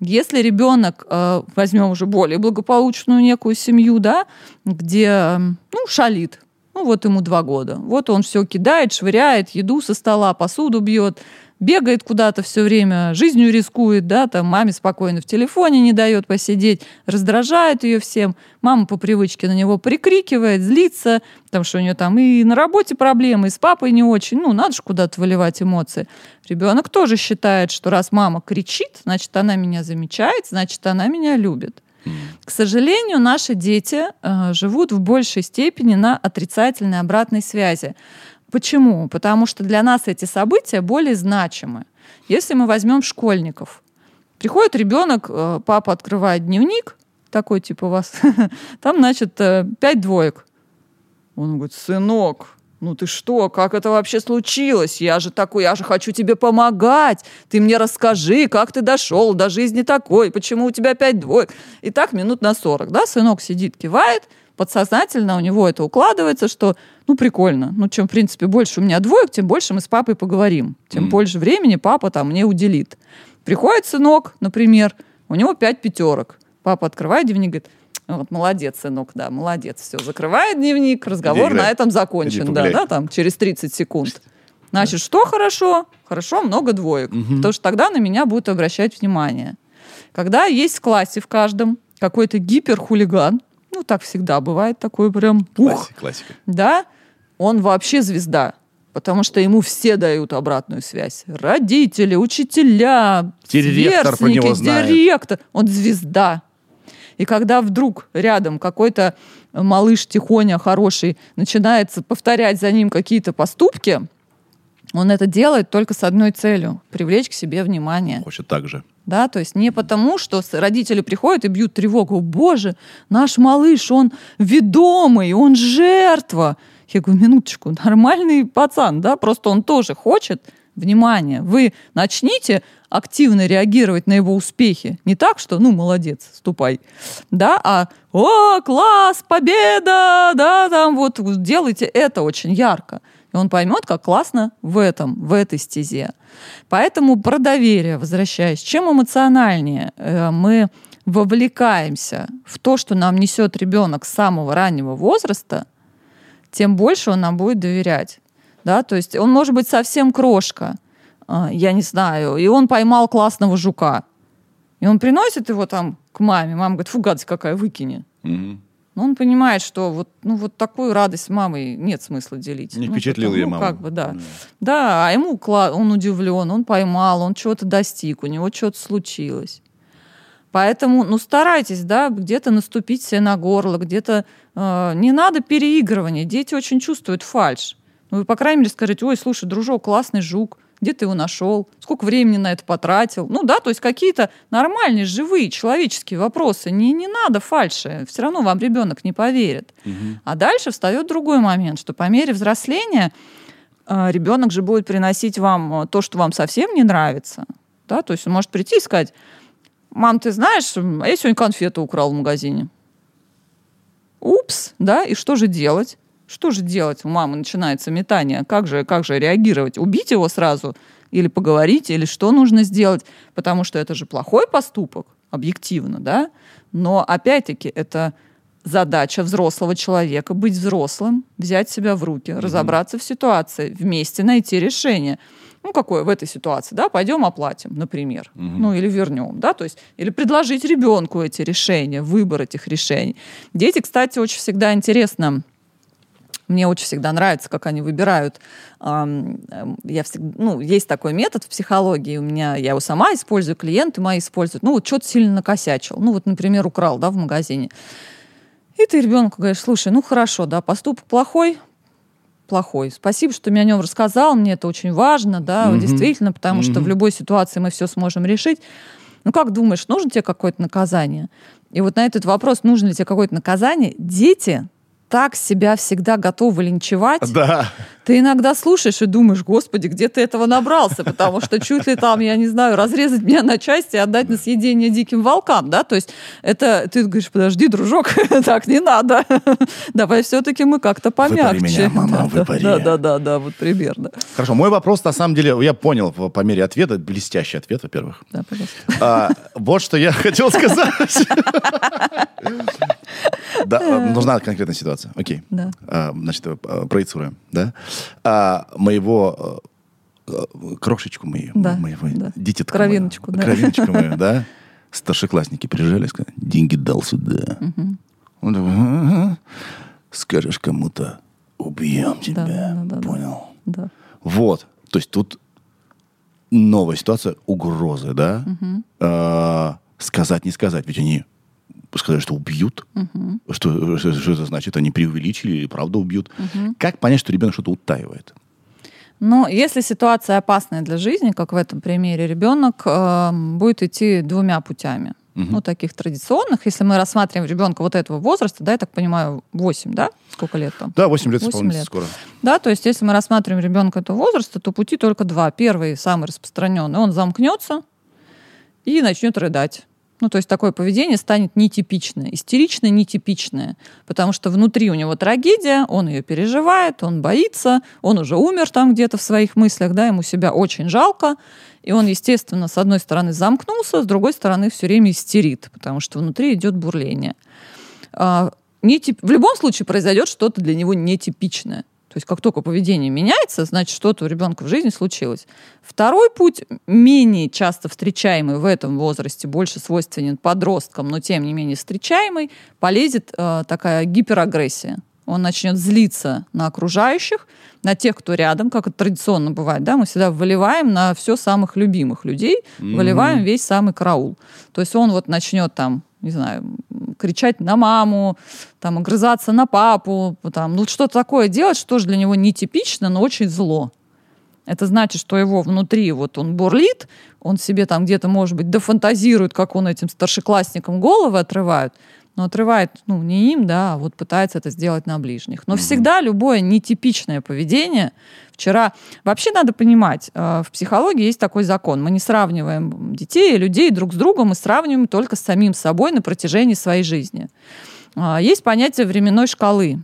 Если ребенок, э, возьмем уже более благополучную некую семью, да, где, ну, шалит, ну, вот ему два года. Вот он все кидает, швыряет, еду со стола, посуду бьет, бегает куда-то все время, жизнью рискует, да, там маме спокойно в телефоне не дает посидеть, раздражает ее всем. Мама по привычке на него прикрикивает, злится, потому что у нее там и на работе проблемы, и с папой не очень. Ну, надо же куда-то выливать эмоции. Ребенок тоже считает, что раз мама кричит, значит, она меня замечает, значит, она меня любит. К сожалению, наши дети э, живут в большей степени на отрицательной обратной связи. Почему? Потому что для нас эти события более значимы. Если мы возьмем школьников, приходит ребенок, э, папа открывает дневник, такой типа у вас, (laughs) там, значит, э, пять двоек. Он говорит, сынок, ну ты что, как это вообще случилось? Я же такой, я же хочу тебе помогать. Ты мне расскажи, как ты дошел до жизни такой, почему у тебя пять двоек. И так минут на сорок, да, сынок сидит, кивает, подсознательно у него это укладывается, что ну, прикольно. Ну, чем, в принципе, больше у меня двоек, тем больше мы с папой поговорим. Тем mm. больше времени папа там мне уделит. Приходит сынок, например, у него пять пятерок. Папа открывает дневник, говорит, вот, молодец, сынок, да, молодец. Все, закрывает дневник, разговор на этом закончен, да, да, там, через 30 секунд. Значит, что хорошо? Хорошо, много двоек. Угу. Потому что тогда на меня будут обращать внимание. Когда есть в классе в каждом какой-то гиперхулиган, ну, так всегда бывает, такой прям... Ух, классика. Да, он вообще звезда. Потому что ему все дают обратную связь. Родители, учителя, директор про него знает. директор. Он звезда. И когда вдруг рядом какой-то малыш тихоня хороший начинает повторять за ним какие-то поступки, он это делает только с одной целью – привлечь к себе внимание. Хочет так же. Да, то есть не потому, что родители приходят и бьют тревогу. Боже, наш малыш, он ведомый, он жертва. Я говорю, минуточку, (laughs) нормальный пацан, да, просто он тоже хочет внимания. Вы начните активно реагировать на его успехи. Не так, что, ну, молодец, ступай, да, а «О, класс, победа!» Да, там вот делайте это очень ярко. И он поймет, как классно в этом, в этой стезе. Поэтому про доверие, возвращаясь, чем эмоциональнее э, мы вовлекаемся в то, что нам несет ребенок с самого раннего возраста, тем больше он нам будет доверять. Да? То есть он может быть совсем крошка, я не знаю, и он поймал классного жука. И он приносит его там к маме. Мама говорит, фу, гадость какая, выкини. Угу. Но он понимает, что вот, ну, вот такую радость с мамой нет смысла делить. Не ну, впечатлил ее ну, маму. Как бы, да. Mm. Да, а ему он удивлен, он поймал, он чего-то достиг, у него что-то случилось. Поэтому, ну, старайтесь, да, где-то наступить себе на горло, где-то э, не надо переигрывания. Дети очень чувствуют фальш. Ну, вы, по крайней мере, скажите, ой, слушай, дружок, классный жук где ты его нашел, сколько времени на это потратил. Ну да, то есть какие-то нормальные, живые, человеческие вопросы. Не, не надо фальши, все равно вам ребенок не поверит. Угу. А дальше встает другой момент, что по мере взросления э, ребенок же будет приносить вам э, то, что вам совсем не нравится. Да? То есть он может прийти и сказать, мам, ты знаешь, я сегодня конфету украл в магазине. Упс, да, и что же делать? Что же делать? У мамы начинается метание. Как же, как же реагировать? Убить его сразу? Или поговорить? Или что нужно сделать? Потому что это же плохой поступок, объективно, да? Но, опять-таки, это задача взрослого человека быть взрослым, взять себя в руки, mm-hmm. разобраться в ситуации, вместе найти решение. Ну, какое в этой ситуации, да, пойдем оплатим, например, mm-hmm. ну, или вернем, да, то есть, или предложить ребенку эти решения, выбор этих решений. Дети, кстати, очень всегда интересно мне очень всегда нравится, как они выбирают. Я всегда, ну, есть такой метод в психологии, у меня, я его сама использую, клиенты мои используют. Ну, вот что-то сильно накосячил. Ну, вот, например, украл, да, в магазине. И ты ребенку говоришь, слушай, ну хорошо, да, поступок плохой, плохой. Спасибо, что мне о нем рассказал, мне это очень важно, да, mm-hmm. действительно, потому mm-hmm. что в любой ситуации мы все сможем решить. Ну как думаешь, нужно тебе какое-то наказание? И вот на этот вопрос, нужно ли тебе какое-то наказание, дети так себя всегда готовы линчевать, да. Ты иногда слушаешь и думаешь, господи, где ты этого набрался, потому что чуть ли там, я не знаю, разрезать меня на части и отдать на съедение диким волкам, да, то есть это, ты говоришь, подожди, дружок, (laughs) так не надо, давай все-таки мы как-то помягче. Выпари меня, мама, да, выпари. Да, да, да, да, вот примерно. Хорошо, мой вопрос, на самом деле, я понял по, мере ответа, блестящий ответ, во-первых. Да, пожалуйста. А, вот что я хотел сказать. Да, нужна конкретная ситуация. Окей. Да. А, Значит, э, проецируем, да? А, Моего э, э, крошечку мою, Да, моего да. дитятку Кровиночку, мою, да. кровиночку мою, (laughs) да? Старшеклассники прижали, сказали, деньги дал сюда. Он такой, «Ага. скажешь кому-то, убьем тебя. да, да, да. Понял? Да. Вот. То есть тут новая ситуация, угрозы, да? А, сказать, не сказать. Ведь они сказали, что убьют. Что, что, что это значит? Они преувеличили или правда убьют? Как понять, что ребенок что-то утаивает? Но если ситуация опасная для жизни, как в этом примере, ребенок э, будет идти двумя путями. Ну, таких традиционных. Если мы рассматриваем ребенка вот этого возраста, да, я так понимаю, 8, да? Сколько лет там? Да, 8 лет 8 исполнится лет. скоро. Да, то есть если мы рассматриваем ребенка этого возраста, то пути только два. Первый, самый распространенный, он замкнется и начнет рыдать. Ну, то есть такое поведение станет нетипичное, истеричное, нетипичное, потому что внутри у него трагедия, он ее переживает, он боится, он уже умер там где-то в своих мыслях, да, ему себя очень жалко, и он, естественно, с одной стороны замкнулся, с другой стороны все время истерит, потому что внутри идет бурление. А, нетип- В любом случае произойдет что-то для него нетипичное. То есть как только поведение меняется, значит, что-то у ребенка в жизни случилось. Второй путь, менее часто встречаемый в этом возрасте, больше свойственен подросткам, но тем не менее встречаемый, полезет э, такая гиперагрессия. Он начнет злиться на окружающих, на тех, кто рядом, как это традиционно бывает. Да? Мы всегда выливаем на все самых любимых людей, выливаем весь самый караул. То есть он вот начнет там, не знаю, кричать на маму, там, огрызаться на папу, там, ну что-то такое делать, что тоже для него нетипично, но очень зло. Это значит, что его внутри вот он бурлит, он себе там где-то, может быть, дофантазирует, как он этим старшеклассникам головы отрывает, но отрывает, ну, не им, да, а вот пытается это сделать на ближних. Но всегда любое нетипичное поведение, вчера... Вообще надо понимать, э, в психологии есть такой закон. Мы не сравниваем детей и людей друг с другом, мы сравниваем только с самим собой на протяжении своей жизни. А, Есть понятие временной шкалы.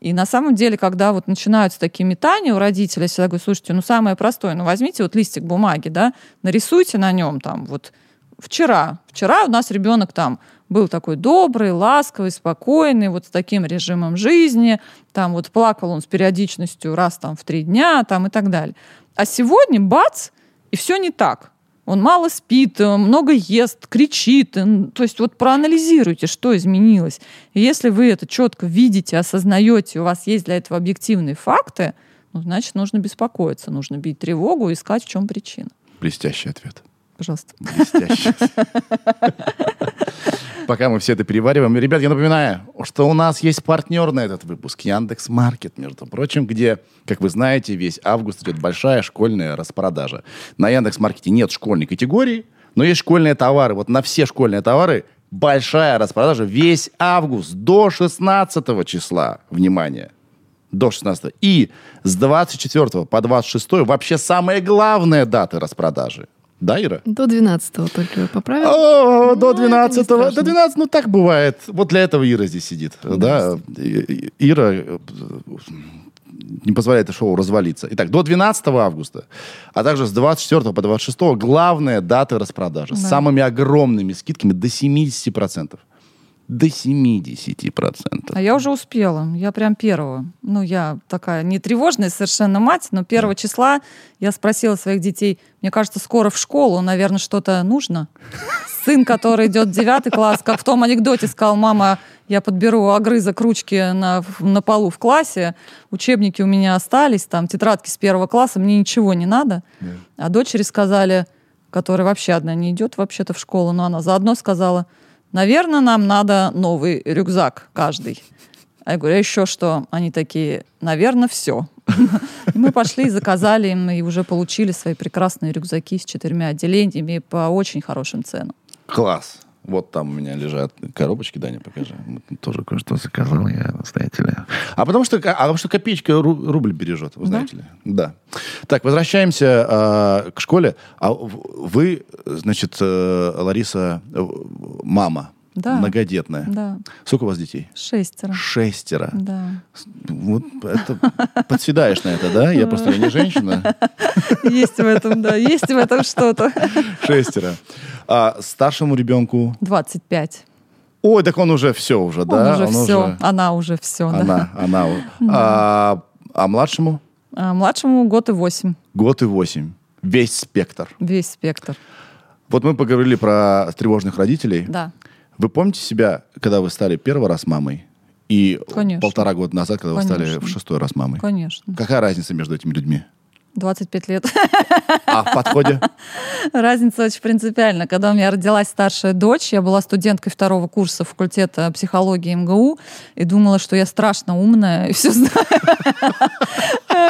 И на самом деле, когда вот начинаются такие метания у родителей, я всегда говорю, слушайте, ну самое простое, ну возьмите вот листик бумаги, да, нарисуйте на нем там вот вчера. Вчера у нас ребенок там был такой добрый, ласковый, спокойный, вот с таким режимом жизни, там вот плакал он с периодичностью раз там в три дня, там и так далее. А сегодня бац, и все не так. Он мало спит, э, много ест, кричит. То есть вот проанализируйте, что изменилось. И если вы это четко видите, осознаете, у вас есть для этого объективные факты, ну, значит, нужно беспокоиться, нужно бить тревогу искать, в чем причина. Блестящий ответ. Пожалуйста. Блестящий. (laughs) Пока мы все это перевариваем. Ребят, я напоминаю, что у нас есть партнер на этот выпуск. Яндекс Маркет, между прочим, где, как вы знаете, весь август идет большая школьная распродажа. На Яндекс Маркете нет школьной категории, но есть школьные товары. Вот на все школьные товары большая распродажа весь август до 16 числа. Внимание! До 16. И с 24 по 26 вообще самая главная дата распродажи. Да, Ира? До 12 только поправил. О, до Ну, не 12 До страшно. 12 ну так бывает. Вот для этого Ира здесь сидит. Да, Ира э, не позволяет шоу развалиться. Итак, до 12 августа, а также с 24 по 26 главная дата распродажи. С Да. самыми огромными скидками до 70%. До 70%. А я уже успела. Я прям первого. Ну, я такая не тревожная совершенно мать, но первого числа я спросила своих детей, мне кажется, скоро в школу, наверное, что-то нужно. Сын, который идет в девятый класс, как в том анекдоте сказал, мама, я подберу огрызок ручки на, на полу в классе, учебники у меня остались, там тетрадки с первого класса, мне ничего не надо. А дочери сказали, которая вообще одна не идет вообще-то в школу, но она заодно сказала, наверное, нам надо новый рюкзак каждый. А я говорю, а еще что? Они такие, наверное, все. И мы пошли и заказали им, и уже получили свои прекрасные рюкзаки с четырьмя отделениями по очень хорошим ценам. Класс. Вот там у меня лежат коробочки, Даня, покажи. Тоже кое-что заказал я, знаете ли. А потому что, а потому что копеечка ру- рубль бережет, вы Да? знаете ли. Да. Так, возвращаемся а, к школе. А вы, значит, э, Лариса, э, мама, Да. многодетная. Да, Сколько у вас детей? шестеро. Шестеро. Да. Вот это подседаешь на это, да? Я просто я не женщина. Есть в этом, да, есть в этом что-то. Шестеро. А старшему ребенку... 25. Ой, так он уже все уже, Он да? уже Он все, уже- она уже все, да. Она, она. (laughs) А, а младшему А младшему год и восемь. год и восемь. Весь спектр. Весь спектр. Вот мы поговорили про тревожных родителей. Да. Вы помните себя, когда вы стали первый раз мамой? И Конечно. полтора года назад, когда вы стали Конечно. в шестой раз мамой? Конечно. Какая разница между этими людьми? 25 лет. А в подходе? Разница очень принципиальна. Когда у меня родилась старшая дочь, я была студенткой второго курса факультета психологии МГУ и думала, что я страшно умная и все знаю.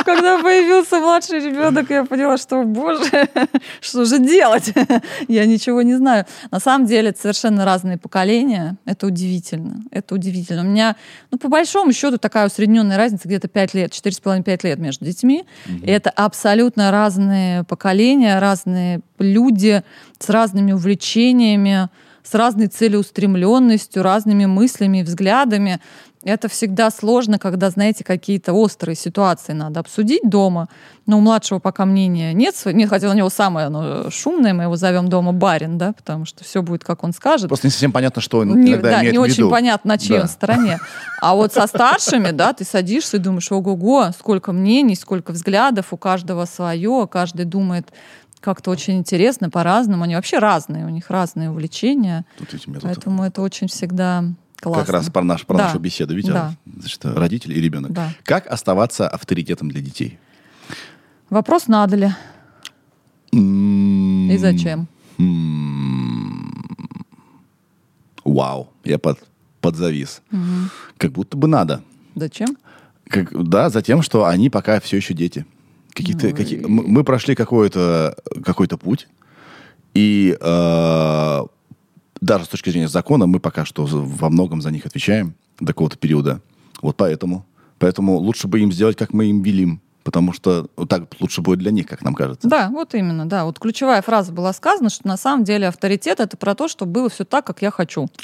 Когда появился младший ребенок, я поняла, что, боже, (laughs) что же делать? (laughs) Я ничего не знаю. На самом деле, это совершенно разные поколения. Это удивительно. Это удивительно. У меня, ну, по большому счету, такая усредненная разница где-то 5 лет, 4,5-5 лет между детьми. И это абсолютно разные поколения, разные люди с разными увлечениями, с разной целеустремленностью, разными мыслями и взглядами. Это всегда сложно, когда, знаете, какие-то острые ситуации надо обсудить дома. Но у младшего пока мнения нет. Нет, хотя у него самое оно шумное, мы его зовем дома барин, да, потому что все будет, как он скажет. Просто не совсем понятно, что он Не, иногда да, имеет не в очень виду. понятно, на чьей Да. он стороне. А вот со старшими, да, ты садишься и думаешь, ого-го, сколько мнений, сколько взглядов, у каждого свое, каждый думает как-то очень интересно, по-разному. Они вообще разные, у них разные увлечения. Поэтому это очень всегда классно. как раз про, наш, про Да. нашу беседу. Видите, Да. значит, родитель и ребенок. Да. Как оставаться авторитетом для детей? Вопрос, надо ли И и зачем. Вау, я под, подзавис. Как будто бы надо. Зачем? Как, да, за тем, что они пока все еще дети. Какие-то, Ну какие, мы, мы прошли какой-то какой путь, и э, даже с точки зрения закона мы пока что во многом за них отвечаем до какого-то периода. Вот поэтому. Поэтому лучше бы им сделать, как мы им велим. Потому что вот так лучше будет для них, как нам кажется. Да, вот именно, да. Вот ключевая фраза была сказана, что на самом деле авторитет это про то, чтобы было все так, как я хочу. (laughs)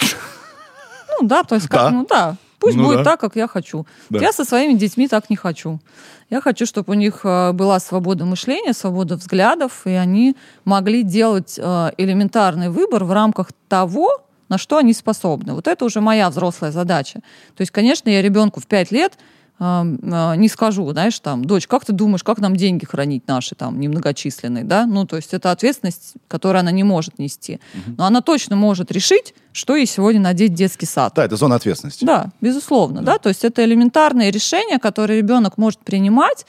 Ну да, то есть как, Да. ну да, пусть Ну будет да. так, как я хочу. Да. Я со своими детьми так не хочу. Я хочу, чтобы у них э, была свобода мышления, свобода взглядов, и они могли делать э, элементарный выбор в рамках того, на что они способны. Вот это уже моя взрослая задача. То есть, конечно, я ребенку в 5 лет не скажу, знаешь, там, дочь, как ты думаешь, как нам деньги хранить наши там немногочисленные, да? Ну, то есть это ответственность, которую она не может нести. Но она точно может решить, что ей сегодня надеть в детский сад. Да, это зона ответственности. Да, безусловно, да. То есть это элементарные решения, которые ребенок может принимать.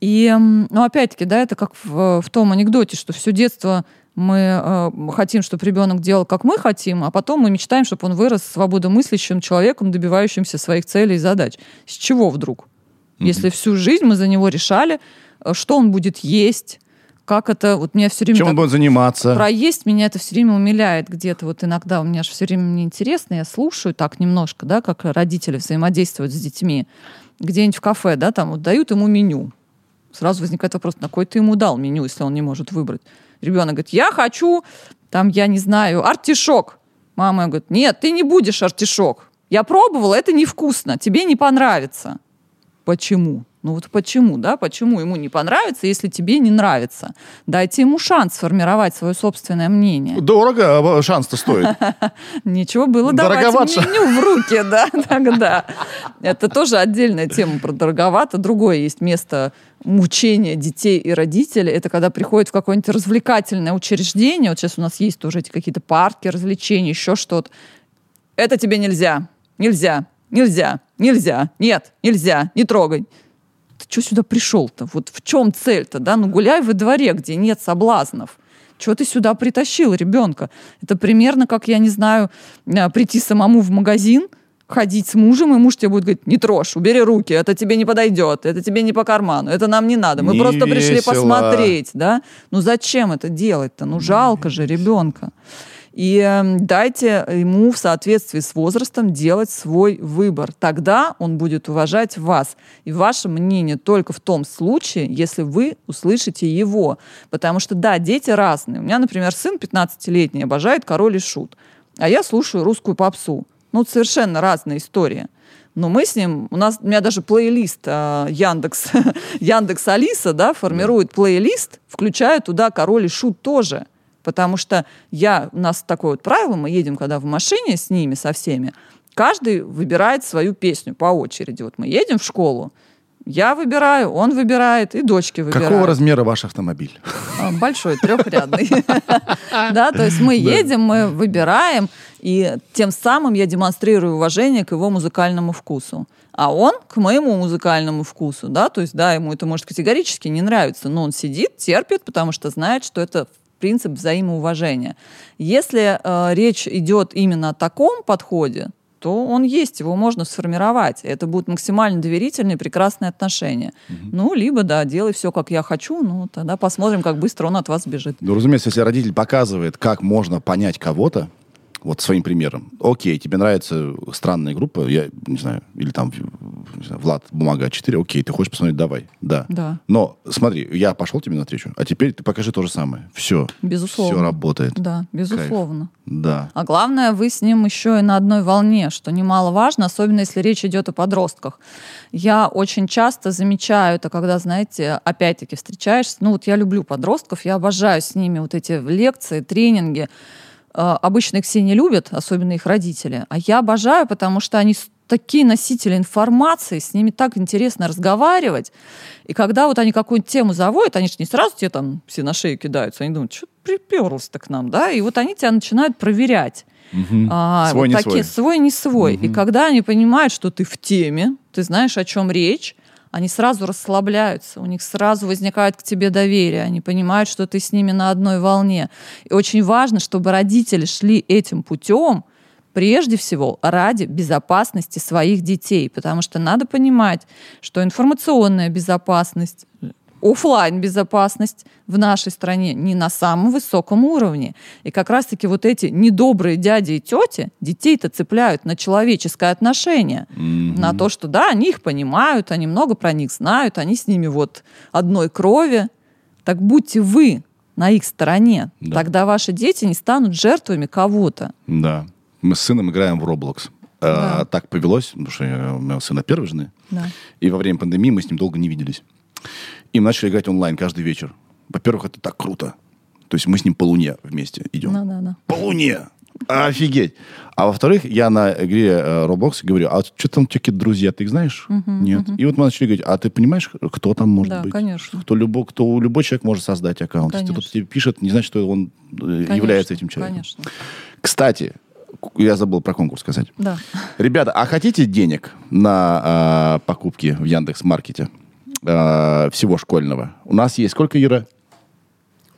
И, ну, опять-таки, да, это как в, в том анекдоте, что все детство мы э, хотим, чтобы ребенок делал, как мы хотим, а потом мы мечтаем, чтобы он вырос свободомыслящим человеком, добивающимся своих целей и задач. С чего вдруг? Если всю жизнь мы за него решали, э, что он будет есть, как это... Вот меня все время... Чем он будет заниматься? про есть меня это все время умиляет где-то. Вот иногда у меня же все время мне интересно, я слушаю так немножко, да, как родители взаимодействуют с детьми. Где-нибудь в кафе, да, там вот дают ему меню. Сразу возникает вопрос, на кой ты ему дал меню, если он не может выбрать? Ребенок говорит, я хочу, там, я не знаю, артишок. Мама говорит, нет, ты не будешь артишок. Я пробовала, это невкусно, тебе не понравится. Почему? Ну вот почему, да? Почему ему не понравится, если тебе не нравится? Дайте ему шанс сформировать свое собственное мнение. Дорого, а шанс-то стоит. (laughs) Ничего было давать меню в руки, да, (laughs) тогда. Это тоже отдельная тема про дороговато. Другое есть место мучения детей и родителей. Это когда приходят в какое-нибудь развлекательное учреждение. Вот сейчас у нас есть тоже эти какие-то парки, развлечения, еще что-то. Это тебе нельзя, нельзя, нельзя, нельзя, нет, нельзя, не трогай. Ты что сюда пришел-то? Вот в чем цель-то, да? Ну гуляй во дворе, где нет соблазнов. Чего ты сюда притащил ребенка? Это примерно как, я не знаю, э, прийти самому в магазин, ходить с мужем, и муж тебе будет говорить, не трожь, убери руки, это тебе не подойдет, это тебе не по карману, это нам не надо, мы Не просто пришли весело. посмотреть, да? Ну зачем это делать-то? Ну жалко же ребенка. И э, дайте ему в соответствии с возрастом делать свой выбор. Тогда он будет уважать вас. И ваше мнение только в том случае, если вы услышите его. Потому что, да, дети разные. У меня, например, сын 15-летний обожает король и шут. А я слушаю русскую попсу. Ну, совершенно разная история. Но мы с ним, у нас, у меня даже плейлист э, Яндекс, (laughs) Яндекс Алиса, да, формирует плейлист, включая туда король и шут тоже. Потому что я, у нас такое вот правило, мы едем когда в машине с ними, со всеми, каждый выбирает свою песню по очереди. Вот мы едем в школу, я выбираю, он выбирает, и дочки выбирают. Какого размера ваш автомобиль? А, большой, трехрядный. (laughs) Да, то есть мы едем, мы выбираем, и тем самым я демонстрирую уважение к его музыкальному вкусу. А он к моему музыкальному вкусу, да, то есть, да, ему это может категорически не нравиться, но он сидит, терпит, потому что знает, что это принцип взаимоуважения. Если э, речь идет именно о таком подходе, то он есть, его можно сформировать. Это будут максимально доверительные, прекрасные отношения. Угу. Ну, либо, да, делай все, как я хочу, ну, тогда посмотрим, как быстро он от вас бежит. Ну, разумеется, если родитель показывает, как можно понять кого-то, вот своим примером. Окей, тебе нравится странная группа, я не знаю, или там знаю, Влад, бумага 4, окей, ты хочешь посмотреть, давай, да. Да. Но смотри, я пошел тебе на встречу, а теперь ты покажи то же самое. Все. Безусловно. Все работает. Да, безусловно. Кайф. Да. А главное, вы с ним еще и на одной волне, что немаловажно, особенно если речь идет о подростках. Я очень часто замечаю это, когда, знаете, опять-таки встречаешься, ну вот я люблю подростков, я обожаю с ними вот эти лекции, тренинги, обычно их все не любят, особенно их родители. А я обожаю, потому что они такие носители информации, с ними так интересно разговаривать. И когда вот они какую-нибудь тему заводят, они же не сразу тебе там все на шею кидаются, они думают, что приперлся-то к нам, да? И вот они тебя начинают проверять. Угу. А, свой, вот не такие, свой. свой, не свой. Угу. И когда они понимают, что ты в теме, ты знаешь, о чем речь, они сразу расслабляются, у них сразу возникает к тебе доверие, они понимают, что ты с ними на одной волне. И очень важно, чтобы родители шли этим путем, прежде всего ради безопасности своих детей, потому что надо понимать, что информационная безопасность, офлайн безопасность в нашей стране не на самом высоком уровне. И как раз-таки вот эти недобрые дяди и тети детей-то цепляют на человеческое отношение, mm-hmm. на то, что да, они их понимают, они много про них знают, они с ними вот одной крови. Так будьте вы на их стороне, да. тогда ваши дети не станут жертвами кого-то. Да. Мы с сыном играем в Roblox. Да. А, так повелось, потому что у меня сына первой жены. Да. И во время пандемии мы с ним долго не виделись. И мы начали играть онлайн каждый вечер. Во-первых, это так круто. То есть мы с ним по Луне вместе идем. Да, да, да. По Луне! Офигеть! А во-вторых, я на игре э, Roblox говорю, а что там какие друзья, ты их знаешь? Угу, Нет. Угу. И вот мы начали говорить, а ты понимаешь, кто там может да, быть? конечно. Кто, любой, кто, любой человек может создать аккаунт. Конечно. Если кто-то тебе пишет, не значит, что он э, конечно, является этим человеком. Конечно. Кстати, я забыл про конкурс сказать. Да. Ребята, а хотите денег на э, покупки в Яндекс Маркете? Э, всего школьного. У нас есть сколько, Ира?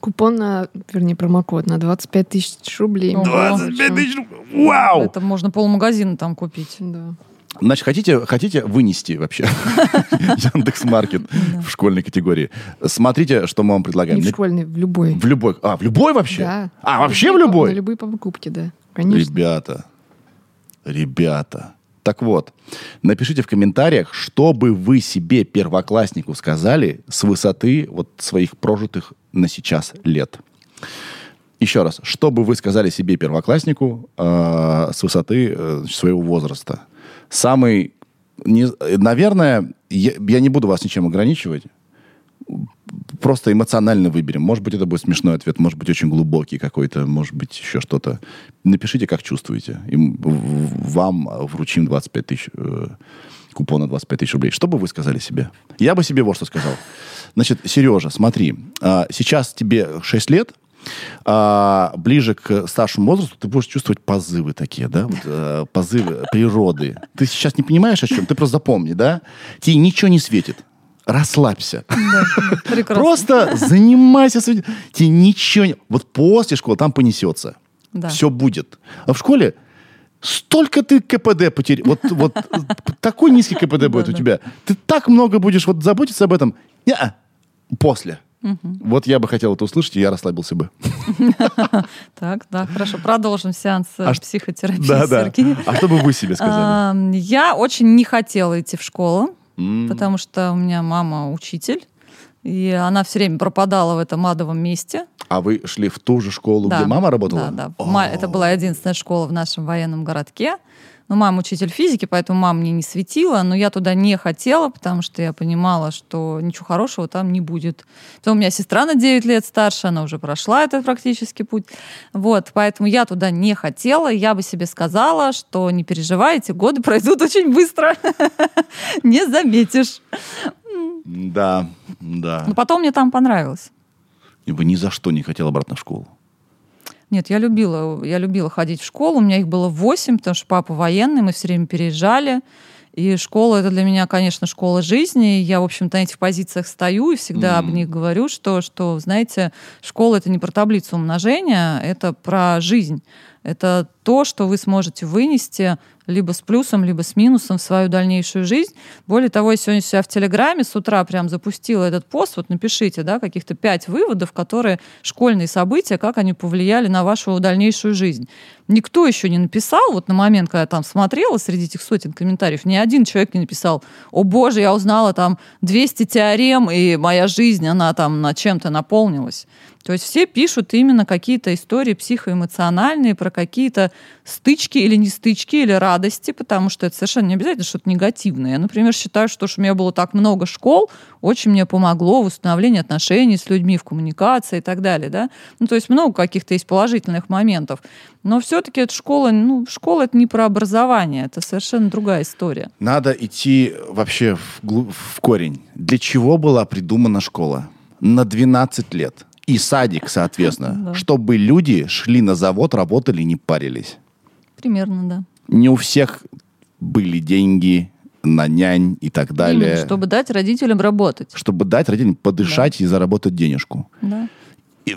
Купон на, вернее, промокод на 25 тысяч рублей. Ого. 25 тысяч рублей! Вау! Это можно полмагазина там купить. Да. Значит, хотите, хотите вынести вообще (laughs) Яндекс Маркет в школьной категории? Смотрите, что мы вам предлагаем. Не в школьной, в любой. В любой. А, в любой вообще? Да. А, вообще в любой? На любые покупки, да. Конечно. Ребята, ребята. Так вот, напишите в комментариях, что бы вы себе, первокласснику, сказали с высоты вот своих прожитых на сейчас лет. Еще раз, что бы вы сказали себе, первокласснику, э, с высоты э, своего возраста? Самый, не, наверное, я, я не буду вас ничем ограничивать, просто эмоционально выберем. Может быть, это будет смешной ответ, может быть, очень глубокий какой-то, может быть, еще что-то. Напишите, как чувствуете. И вам вручим 25 тысяч, э, купона 25 тысяч рублей. Что бы вы сказали себе? Я бы себе вот что сказал. Значит, Сережа, смотри, э, сейчас тебе 6 лет, а, ближе к старшему возрасту ты будешь чувствовать позывы такие, да, вот, э, позывы природы. Ты сейчас не понимаешь, о чем, ты просто запомни, да? Тебе ничего не светит расслабься. Да, Просто занимайся своим... Тебе ничего не... Вот после школы там понесется. Да. Все будет. А в школе столько ты КПД потерял. Вот, вот такой низкий КПД будет у тебя. Ты так много будешь вот заботиться об этом. Не, после. Вот я бы хотел это услышать, и я расслабился бы. (laughs) Так, да, хорошо. Продолжим сеанс э, А психотерапии. Сергея. А что бы вы себе сказали? А, Я очень не хотела идти в школу, Потому что у меня мама учитель, и она все время пропадала в этом адовом месте. А вы шли в ту же школу, Да. где мама работала? Да, да. Ма- Это была единственная школа в нашем военном городке. Ну, мама учитель физики, поэтому мама мне не светила, но я туда не хотела, потому что я понимала, что ничего хорошего там не будет. Потом у меня сестра на 9 лет старше, она уже прошла этот практически путь. Вот, поэтому я туда не хотела. Я бы себе сказала, что не переживайте, годы пройдут очень быстро. (laughs) Не заметишь. Да, да. Но потом мне там понравилось. И бы ни за что не хотел обратно в школу. Нет, я любила, я любила ходить в школу. У меня их было восемь, потому что папа военный, мы все время переезжали. И школа это для меня, конечно, школа жизни. Я, в общем-то, на этих позициях стою и всегда об Мгм. них говорю, что, что, знаете, школа это не про таблицу умножения, это про жизнь. Это то, что вы сможете вынести либо с плюсом, либо с минусом в свою дальнейшую жизнь. Более того, я сегодня себя в Телеграме с утра прям запустила этот пост. Вот напишите, да, каких-то пять выводов, которые школьные события, как они повлияли на вашу дальнейшую жизнь. Никто еще не написал, вот на момент, когда я там смотрела среди этих сотен комментариев, ни один человек не написал, о боже, я узнала там 200 теорем, и моя жизнь, она там на чем-то наполнилась. То есть все пишут именно какие-то истории психоэмоциональные про какие-то стычки или не стычки, или радости, потому что это совершенно не обязательно что-то негативное. Я, например, считаю, что, что у меня было так много школ, очень мне помогло в установлении отношений с людьми, в коммуникации и так далее. Да? Ну, то есть много каких-то есть положительных моментов. Но все-таки эта школа, ну, школа это не про образование, это совершенно другая история. Надо идти вообще в, в корень. Для чего была придумана школа? На 12 лет. И садик, соответственно. Да. Чтобы люди шли на завод, работали, не парились. Примерно, да. Не у всех были деньги на нянь и так далее. Именно, чтобы дать родителям работать. чтобы дать родителям подышать и заработать денежку. Да. И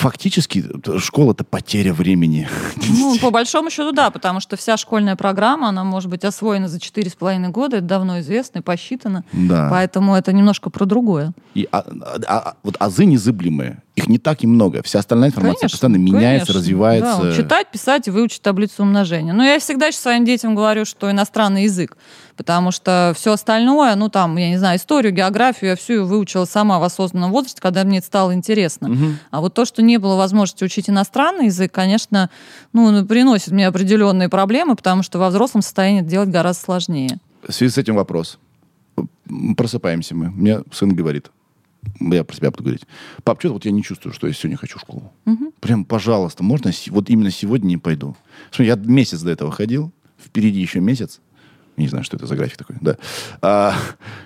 фактически школа это потеря времени. (laughs) Ну, по большому счету, да, потому что вся школьная программа, она может быть освоена за 4,5 года, это давно известно и посчитано. Да. Поэтому это немножко про другое. И а- а- а- вот азы незыблемые. Их не так и много. Вся остальная информация Конечно, постоянно меняется, конечно. развивается. Да, вот читать, писать и выучить таблицу умножения. Но я всегда еще своим детям говорю, что иностранный язык, потому что все остальное, ну там, я не знаю, историю, географию, я всю ее выучила сама в осознанном возрасте, когда мне это стало интересно. Мгм. А вот то, что не было возможности учить иностранный язык, конечно, ну, приносит мне определенные проблемы, потому что во взрослом состоянии это делать гораздо сложнее. В связи с этим вопрос. Просыпаемся мы. Мне сын говорит, я про себя буду говорить, пап, что-то вот я не чувствую, что я сегодня хочу в школу. Прям, пожалуйста, можно вот именно сегодня не пойду? Смотри, я месяц до этого ходил, впереди еще месяц. Не знаю, что это за график такой, да. А,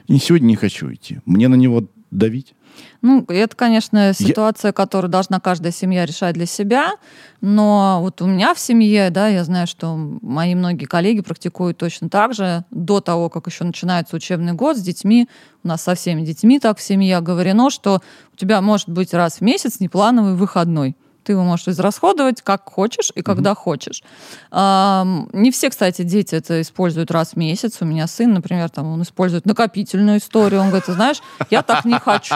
и сегодня не хочу идти. Мне на него давить? Ну, это, конечно, ситуация, которую должна каждая семья решать для себя. Но вот у меня в семье, да, я знаю, что мои многие коллеги практикуют точно так же. До того, как еще начинается учебный год с детьми, у нас со всеми детьми так в семье говорено, что у тебя может быть раз в месяц неплановый выходной. Ты его можешь израсходовать как хочешь и когда хочешь. Ам, Не все, кстати, дети это используют раз в месяц. У меня сын, например, там, он использует накопительную историю. Он говорит, ты знаешь, я так не хочу.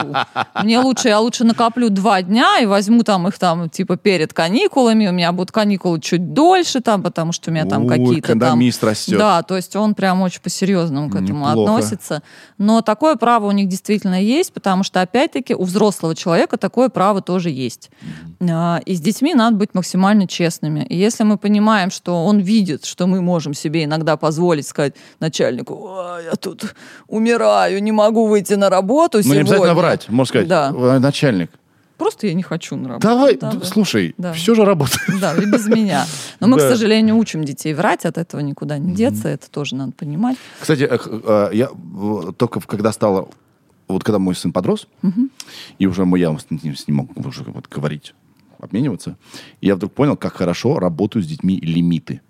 Мне лучше, я лучше накоплю два дня и возьму там их там, типа, перед каникулами. У меня будут каникулы чуть дольше там, потому что у меня там какие-то там... растет. Да, то есть он прям очень по-серьезному к этому Неплохо. относится. Но такое право у них действительно есть, потому что, опять-таки, у взрослого человека такое право тоже есть. А, И с детьми надо быть максимально честными. И если мы понимаем, что он видит, что мы можем себе иногда позволить сказать начальнику, «Ой, я тут умираю, не могу выйти на работу Ну, не сегодня. обязательно врать. Можно сказать, Да. «Э, начальник, Просто я не хочу на работу. давай, Да, слушай, Да. все же работает. (laughs) Да, и без меня. Но мы, к (laughs) Да. сожалению, учим детей врать, от этого никуда не деться, это тоже надо понимать. Кстати, э, я э, только когда стало, вот когда мой сын подрос, и уже я с ним, с ним мог уже вот говорить, обмениваться, я вдруг понял, как хорошо работают с детьми лимиты.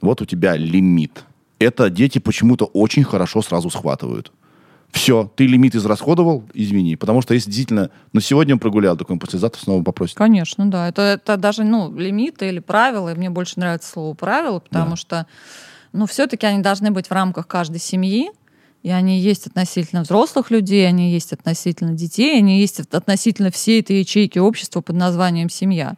Вот у тебя лимит. Это дети почему-то очень хорошо сразу схватывают. Все, ты лимит израсходовал, извини. Потому что если действительно, ну сегодня он прогулял, так он послезавтра снова попросит. Конечно, да. Это, это даже ну, лимиты или правила. И мне больше нравится слово правила, потому Да. что ну, все-таки они должны быть в рамках каждой семьи. И они есть относительно взрослых людей, они есть относительно детей, они есть относительно всей этой ячейки общества под названием семья.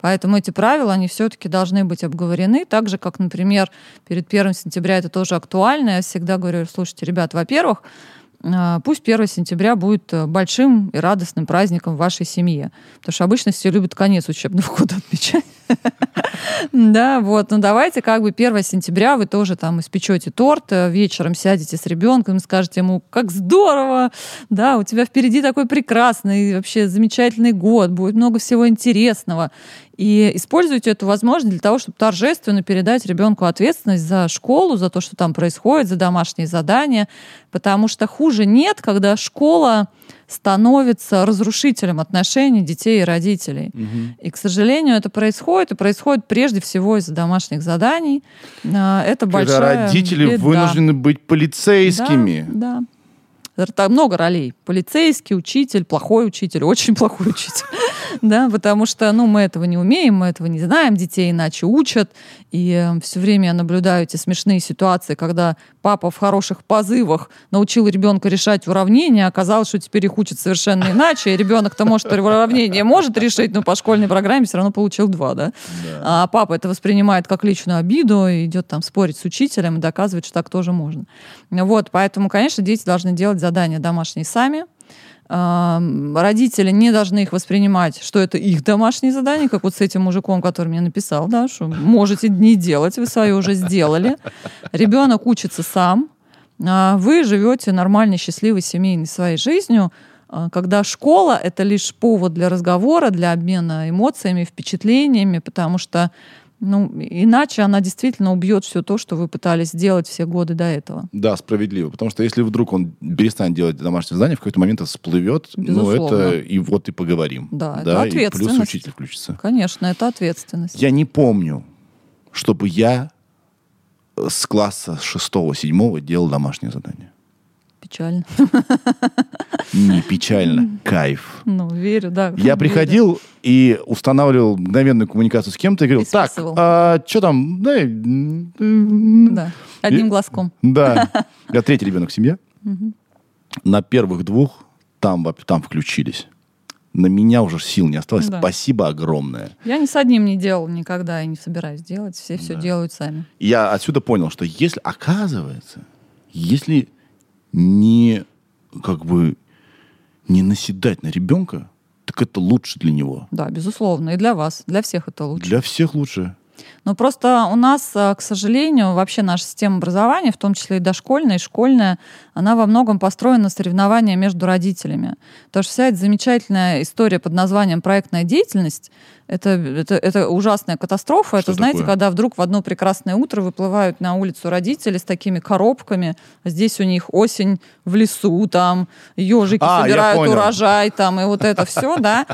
Поэтому эти правила, они все-таки должны быть обговорены, так же, как, например, перед 1 сентября это тоже актуально. Я всегда говорю, слушайте, ребят, во-первых, пусть 1 сентября будет э, большим и радостным праздником в вашей семье. Потому что обычно все любят конец учебного (laughs) года отмечать. (laughs) Да, вот. Ну давайте как бы 1 сентября вы тоже там испечете торт, э, вечером сядете с ребенком скажете ему, как здорово, да, у тебя впереди такой прекрасный, вообще замечательный год, будет много всего интересного. И используйте эту возможность для того, чтобы торжественно передать ребенку ответственность за школу, за то, что там происходит, за домашние задания. Потому что хуже нет, когда школа становится разрушителем отношений детей и родителей. Угу. И, к сожалению, это происходит, и происходит прежде всего из-за домашних заданий. А, это Когда большая родители беда. вынуждены быть полицейскими. Да, да. Там много ролей. Полицейский, учитель, плохой учитель, (laughs) очень плохой учитель. Да, потому что ну, мы этого не умеем, мы этого не знаем, детей иначе учат. И э, все время я наблюдаю эти смешные ситуации, когда папа в хороших позывах научил ребенка решать уравнения, оказалось, что теперь их учат совершенно иначе. И ребенок-то, может, уравнение может решить, но по школьной программе все равно получил два, да? да. А папа это воспринимает как личную обиду, идет там спорить с учителем и доказывает, что так тоже можно. Вот, поэтому, конечно, дети должны делать задания домашние сами. Родители не должны их воспринимать, что это их домашние задания, как вот с этим мужиком, который мне написал, да, что можете не делать, вы свои уже сделали. Ребенок учится сам, а вы живете нормальной, счастливой, семейной своей жизнью, а, когда школа — это лишь повод для разговора, для обмена эмоциями, впечатлениями, потому что ну, иначе она действительно убьет все то, что вы пытались сделать все годы до этого. Да, справедливо. Потому что если вдруг он перестанет делать домашнее задание, в какой-то момент это всплывет, ну, это и вот и поговорим. Да, да это ответственность. И плюс учитель включится. Конечно, это ответственность. Я не помню, чтобы я с класса 6-7 делал домашнее задание. Печально. Не печально, кайф. Ну, верю, да. Я приходил и устанавливал мгновенную коммуникацию с кем-то и говорил, так, а, что там? Да, да, одним глазком. Да. (laughs) Я третий ребенок в семье. На первых двух там, там включились. На меня уже сил не осталось. Да. Спасибо огромное. Я ни с одним не делал никогда и не собираюсь делать. Все да. все делают сами. Я отсюда понял, что если, оказывается, если не как бы не наседать на ребенка, так это лучше для него. Да, безусловно. И для вас. Для всех это лучше. Для всех лучше. Но просто у нас, э, к сожалению, вообще наша система образования, в том числе и дошкольная, и школьная, она во многом построена на соревнования между родителями. Потому что вся эта замечательная история под названием «проектная деятельность» это, это, это ужасная катастрофа. Что это, знаете, такое? когда вдруг в одно прекрасное утро выплывают на улицу родители с такими коробками. Здесь у них осень в лесу, там ежики а, собирают урожай, там и вот это все, да,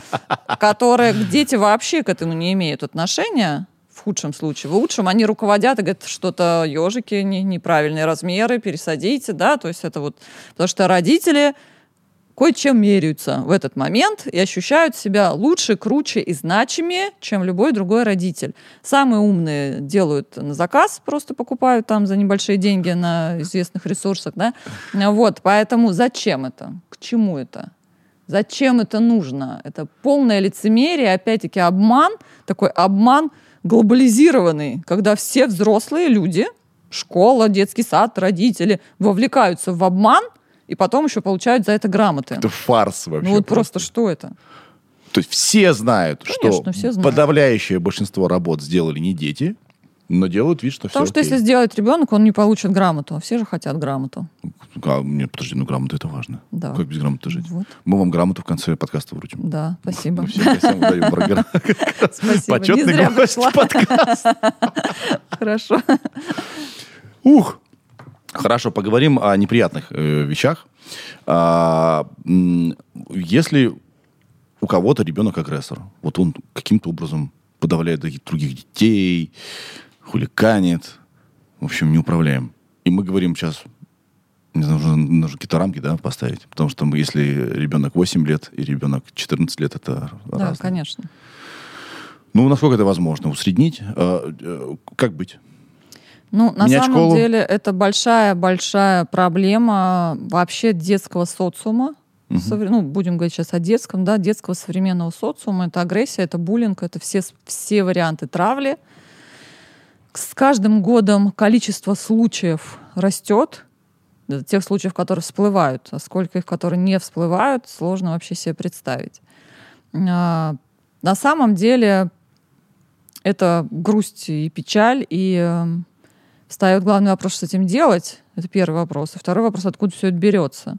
которое дети вообще к этому не имеют отношения в худшем случае. В лучшем они руководят и говорят, что-то ежики не, неправильные размеры, пересадите, да, то есть это вот... Потому что родители кое-чем меряются в этот момент и ощущают себя лучше, круче и значимее, чем любой другой родитель. Самые умные делают на заказ, просто покупают там за небольшие деньги на известных ресурсах, да. Вот, поэтому зачем это? К чему это? Зачем это нужно? Это полное лицемерие, опять-таки обман, такой обман глобализированный, когда все взрослые люди, школа, детский сад, родители вовлекаются в обман и потом еще получают за это грамоты. Это фарс вообще. Ну вот просто, просто что это? То есть все знают, Конечно, что все знают. подавляющее большинство работ сделали не дети, но делают вид, что Потому все что окей. если сделает ребенок, он не получит грамоту. Все же хотят грамоту. А, нет, подожди, ну грамота это важно. Да. Как без грамоты жить? Вот. Мы вам грамоту в конце подкаста вручим. Да, спасибо. Мы всем гостям даем Спасибо. Почетный гость подкаста. (laughs) Хорошо. Ух! Хорошо, поговорим о неприятных э, вещах. А, если у кого-то ребенок агрессор, вот он каким-то образом подавляет других детей, хуликанит, в общем, не управляем. И мы говорим сейчас, не знаю, нужно, нужно какие-то рамки да, поставить, потому что мы, если ребенок 8 лет и ребенок 14 лет, это Да, разные. конечно. Ну, насколько это возможно? Усреднить? А, э, как быть? Ну, на Менять самом школу? деле, это большая-большая проблема вообще детского социума. Мгм. Совре- Ну, будем говорить сейчас о детском, да, детского современного социума. Это агрессия, это буллинг, это все, все варианты травли. С каждым годом количество случаев растет, тех случаев, которые всплывают, а сколько их, которые не всплывают, сложно вообще себе представить. А, На самом деле это грусть и печаль, и э, встает главный вопрос, что с этим делать. Это первый вопрос. И второй вопрос, откуда все это берется.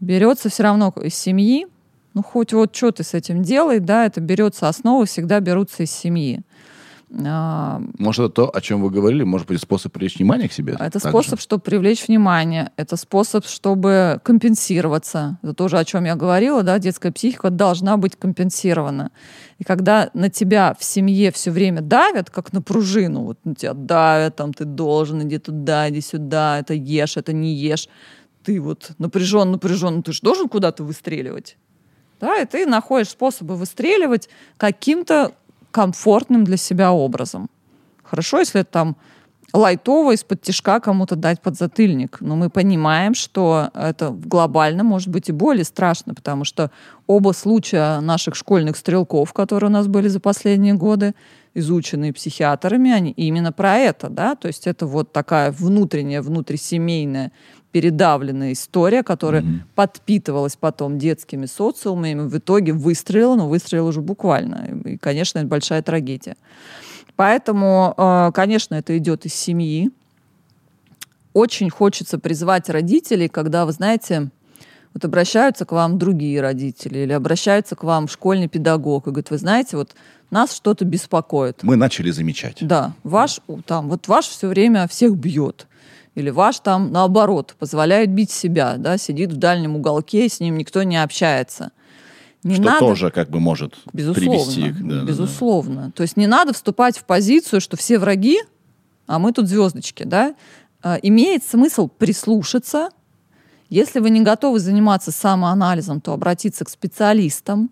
Берется все равно из семьи. Ну, хоть вот что ты с этим делай, да, это берется, основы всегда берутся из семьи. А, Может, это то, о чем вы говорили, может быть, способ привлечь внимание к себе? Это также? способ, чтобы привлечь внимание. Это способ, чтобы компенсироваться. Это тоже, о чем я говорила, да, детская психика должна быть компенсирована. И когда на тебя в семье все время давят, как на пружину, вот на тебя давят, там ты должен, иди туда, иди сюда, это ешь, это не ешь, ты вот напряжен, напряжен, ты же должен куда-то выстреливать. Да, и ты находишь способы выстреливать каким-то комфортным для себя образом. Хорошо, если это там лайтово из-под тишка кому-то дать подзатыльник. Но мы понимаем, что это глобально может быть и более страшно, потому что оба случая наших школьных стрелков, которые у нас были за последние годы, изученные психиатрами, они именно про это, да, то есть это вот такая внутренняя, внутрисемейная передавленная история, которая Мгм. подпитывалась потом детскими социумами, в итоге выстрелила, но выстрелила уже буквально. И, конечно, это большая трагедия. Поэтому, э, конечно, это идет из семьи. Очень хочется призвать родителей, когда, вы знаете, вот обращаются к вам другие родители или обращаются к вам школьный педагог и говорит, вы знаете, вот нас что-то беспокоит. Мы начали замечать. Да, ваш там, вот ваш все время всех бьет. Или ваш там, наоборот, позволяет бить себя, да, сидит в дальнем уголке, и с ним никто не общается. Не что надо, тоже как бы может безусловно, привести к... да, да, да. безусловно. То есть не надо вступать в позицию, что все враги, а мы тут звездочки, да. А, Имеет смысл прислушаться. Если вы не готовы заниматься самоанализом, то обратиться к специалистам.